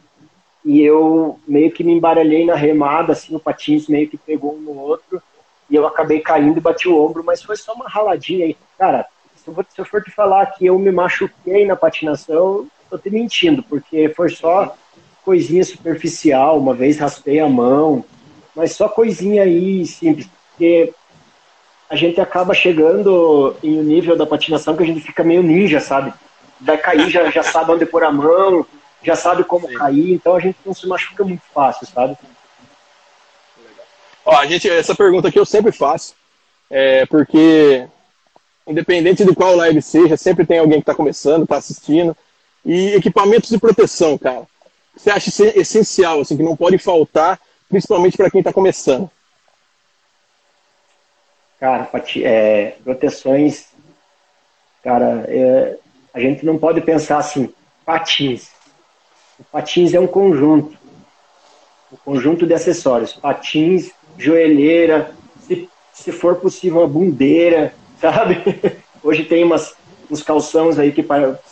e eu meio que me embaralhei na remada, assim, o patins meio que pegou um no outro e eu acabei caindo e bati o ombro, mas foi só uma raladinha aí. Cara, se eu, for, se eu for te falar que eu me machuquei na patinação, eu tô te mentindo, porque foi só coisinha superficial, uma vez raspei a mão, mas só coisinha aí simples, porque a gente acaba chegando em um nível da patinação que a gente fica meio ninja, sabe? vai cair, já, já sabe onde pôr a mão, já sabe como Sim. cair, então a gente não se machuca muito fácil, sabe? Ó, a gente, essa pergunta aqui eu sempre faço, é, porque independente de qual live seja, sempre tem alguém que está começando, está assistindo. E equipamentos de proteção, cara. Você acha essencial, assim, que não pode faltar, principalmente para quem está começando? Cara, é, proteções, cara, é, a gente não pode pensar assim, patins. O patins é um conjunto, um conjunto de acessórios. Patins, joelheira, se, se for possível uma bundeira, sabe? Hoje tem umas, uns calções aí que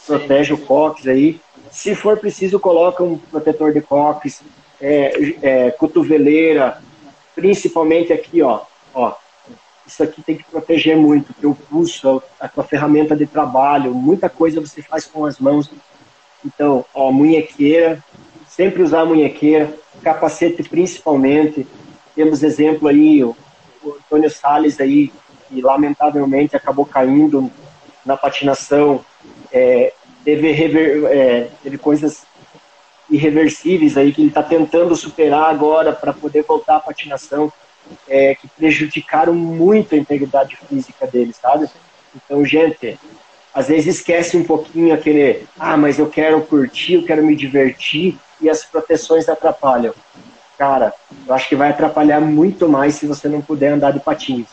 protegem o cox aí. Se for preciso, coloca um protetor de cox, é, é, cotoveleira, principalmente aqui, ó, ó. Isso aqui tem que proteger muito, teu pulso, a tua ferramenta de trabalho, muita coisa você faz com as mãos. Então, ó, munhequeira, sempre usar munhequeira, capacete principalmente. Temos exemplo aí, o, o Antônio Salles aí, que lamentavelmente acabou caindo na patinação, é, teve, rever, é, teve coisas irreversíveis aí que ele está tentando superar agora para poder voltar à patinação, é, que prejudicaram muito a integridade física dele, sabe? Então, gente, às vezes esquece um pouquinho aquele, ah, mas eu quero curtir, eu quero me divertir e as proteções atrapalham. Cara, eu acho que vai atrapalhar muito mais se você não puder andar de patins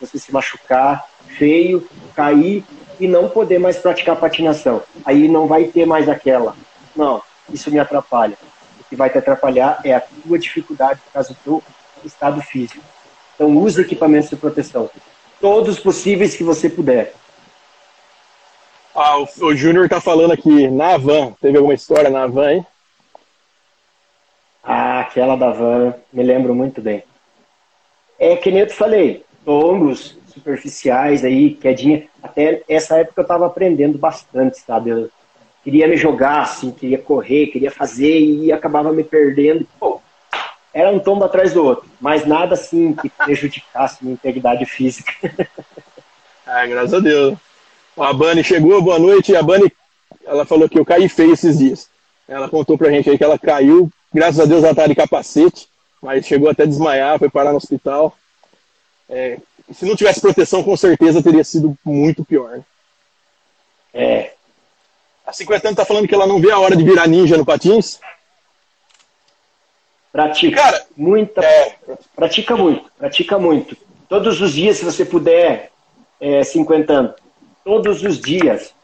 você se machucar feio, cair e não poder mais praticar patinação. Aí não vai ter mais aquela. Não, isso me atrapalha. O que vai te atrapalhar é a tua dificuldade por causa do teu estado físico. Então use equipamentos de proteção. Todos possíveis que você puder. Ah, o, o Júnior está falando aqui, na van, teve alguma história na van, hein? Ah, aquela da van, me lembro muito bem. É que nem eu te falei, tombos superficiais aí, quedinha. Até essa época eu estava aprendendo bastante, sabe? Eu queria me jogar, assim, queria correr, queria fazer e acabava me perdendo. Pô, era um tombo atrás do outro, mas nada assim que prejudicasse minha integridade física. ah, graças a Deus. A Bani chegou, boa noite. A Bani, ela falou que eu caí feio esses dias. Ela contou pra gente aí que ela caiu, graças a Deus ela tá de capacete, mas chegou até desmaiar, foi parar no hospital. É, se não tivesse proteção, com certeza teria sido muito pior. Né? É. A 50 anos tá falando que ela não vê a hora de virar ninja no patins. Pratica. Cara, muita. É... Pratica muito, pratica muito. Todos os dias, se você puder, é, 50 anos, todos os dias,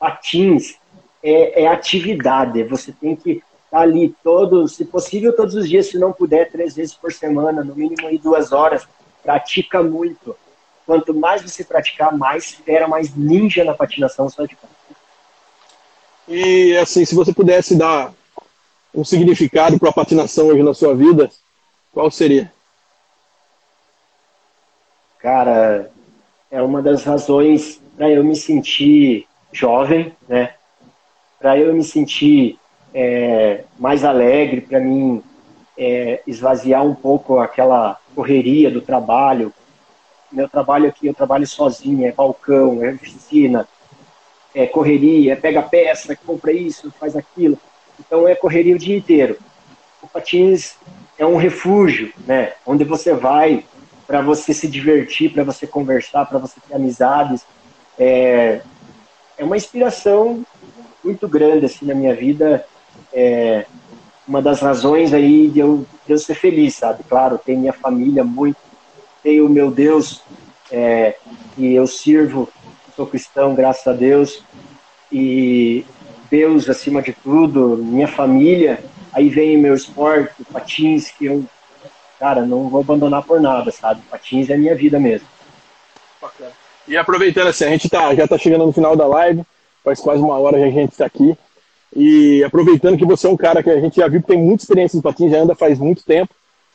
patins é, é atividade. Você tem que estar tá ali todos, se possível, todos os dias, se não puder, três vezes por semana, no mínimo aí duas horas pratica muito. Quanto mais você praticar, mais fera, mais ninja na patinação você vai ficar. E assim, se você pudesse dar um significado para a patinação hoje na sua vida, qual seria? Cara, é uma das razões para eu me sentir jovem, né? Para eu me sentir é, mais alegre, para mim é, esvaziar um pouco aquela correria do trabalho. Meu trabalho aqui, eu trabalho sozinho, é balcão, é oficina, é correria, é pega peça, compra isso, faz aquilo. Então é correria o dia inteiro. O patins é um refúgio, né? Onde você vai para você se divertir, para você conversar, para você ter amizades. É, é uma inspiração muito grande assim na minha vida. É, uma das razões aí de eu, de eu ser feliz, sabe? Claro, tem minha família muito, tenho o meu Deus é, que eu sirvo, sou cristão, graças a Deus, e Deus acima de tudo, minha família, aí vem meu esporte, patins, que eu, cara, não vou abandonar por nada, sabe? Patins é minha vida mesmo. E aproveitando assim, a gente tá, já tá chegando no final da live, faz quase uma hora que a gente está aqui. E aproveitando que você é um cara que a gente já viu que tem muita experiência em patins, já anda faz muito tempo,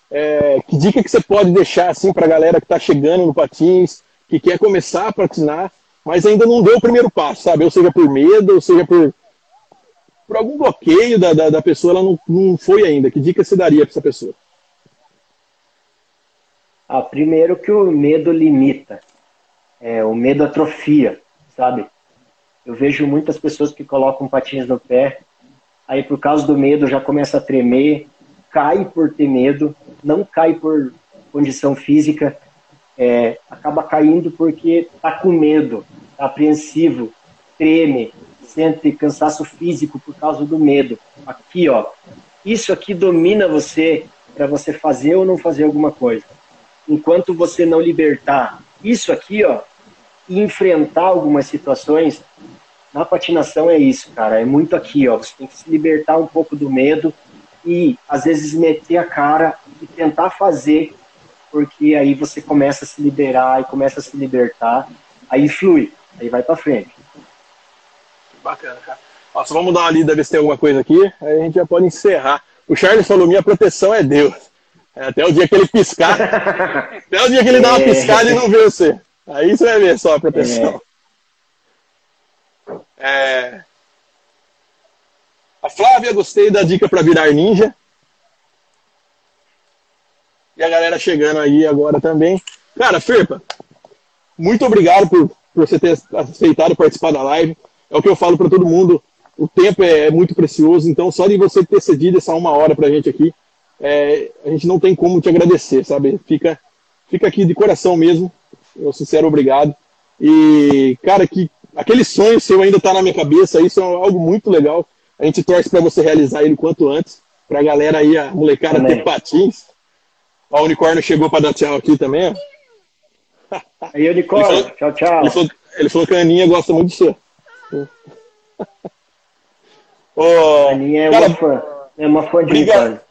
é, que dica que você pode deixar assim para a galera que está chegando no patins, que quer começar a patinar, mas ainda não deu o primeiro passo, sabe? Ou seja por medo, ou seja por, por algum bloqueio da, da, da pessoa, ela não, não foi ainda. Que dica você daria para essa pessoa? Ah, primeiro que o medo limita, é, o medo atrofia, sabe? Eu vejo muitas pessoas que colocam patins no pé, aí por causa do medo já começa a tremer, cai por ter medo, não cai por condição física, é, acaba caindo porque está com medo, está apreensivo, treme, sente cansaço físico por causa do medo. Aqui, ó, isso aqui domina você para você fazer ou não fazer alguma coisa. Enquanto você não libertar isso aqui, ó, e enfrentar algumas situações, na patinação é isso, cara, é muito aqui, ó, você tem que se libertar um pouco do medo e às vezes meter a cara e tentar fazer, porque aí você começa a se liberar e começa a se libertar, aí flui, aí vai para frente. Bacana, cara. Nossa, vamos dar uma lida, ver se tem alguma coisa aqui, aí a gente já pode encerrar. O Charles falou: minha proteção é Deus. É, até o dia que ele piscar, até o dia que ele dá uma é. piscada e não vê você. Aí você vai ver só a proteção. É. é... A Flávia, gostei da dica para virar ninja. E a galera chegando aí agora também. Cara, Firpa, muito obrigado por, por você ter aceitado participar da live. É o que eu falo para todo mundo o tempo é muito precioso, então só de você ter cedido essa uma hora para a gente aqui, é, a gente não tem como te agradecer, sabe? Fica, fica aqui de coração mesmo, meu sincero obrigado. E, cara, que aquele sonho seu ainda está na minha cabeça, isso é algo muito legal. A gente torce para você realizar ele quanto antes, para a galera aí, a molecada ter patins. Ó, o unicórnio chegou para dar tchau aqui também. Aí, unicórnio, falou, tchau, tchau. Ele falou, ele falou que a Aninha gosta muito de você. Oh, Aninha é cara, uma fã. É uma fã de briga,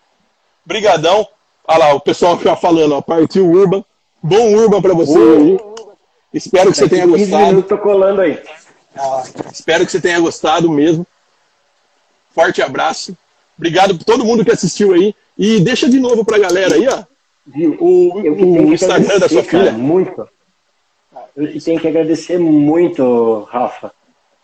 Brigadão. Olha lá, o pessoal já falando, ó, partiu Urban. Bom Urban para você aí. Espero que você tenha gostado. Tô colando aí. Ah, espero que você tenha gostado mesmo. Forte abraço. Obrigado por todo mundo que assistiu aí. E deixa de novo pra galera aí, ó. O, o Instagram da sua cara, filha. Muito. Eu que tenho que agradecer muito, Rafa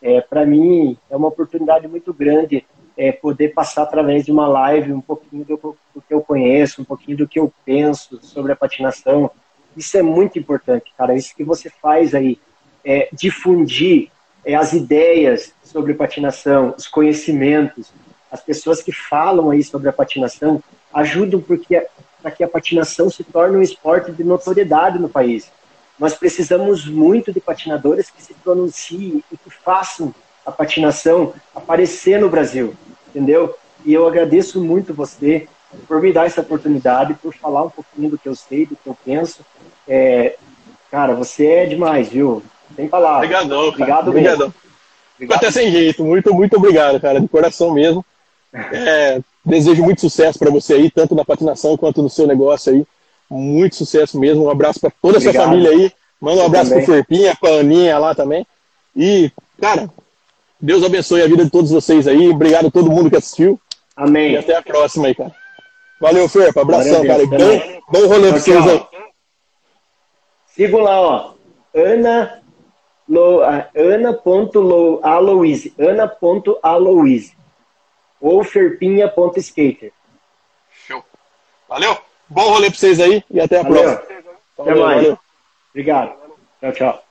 é, para mim é uma oportunidade muito grande é, poder passar através de uma live um pouquinho do, do, que eu conheço, um pouquinho do que eu penso sobre a patinação. Isso é muito importante, cara. Isso que você faz aí, é, difundir é, as ideias sobre patinação, os conhecimentos, as pessoas que falam aí sobre a patinação ajudam porque para que a patinação se torne um esporte de notoriedade no país. Nós precisamos muito de patinadores que se pronunciem e que façam a patinação aparecer no Brasil, entendeu? E eu agradeço muito você por me dar essa oportunidade, por falar um pouquinho do que eu sei, do que eu penso. É, cara, você é demais, viu? Sem palavras. Obrigadão, Obrigado Obrigadão. mesmo. Obrigado. Até sem jeito. Muito, muito obrigado, cara, de coração mesmo. É, desejo muito sucesso para você aí, tanto na patinação quanto no seu negócio aí. Muito sucesso mesmo. Um abraço para toda a sua família aí. Manda um abraço para Ferpinha, para Aninha lá também. E, cara, Deus abençoe a vida de todos vocês aí. Obrigado a todo mundo que assistiu. Amém. E até a próxima aí, cara. Valeu, Ferpa. Abração, cara. Bom, bom rolê para vocês aí. Sigam lá, ó. Ana Lo, Ana.aloise Ana.aloise ou ferpinha.skater. Show. Valeu! Bom rolê pra vocês aí e até a valeu. próxima. Até mais. Valeu. Obrigado. Tchau, tchau.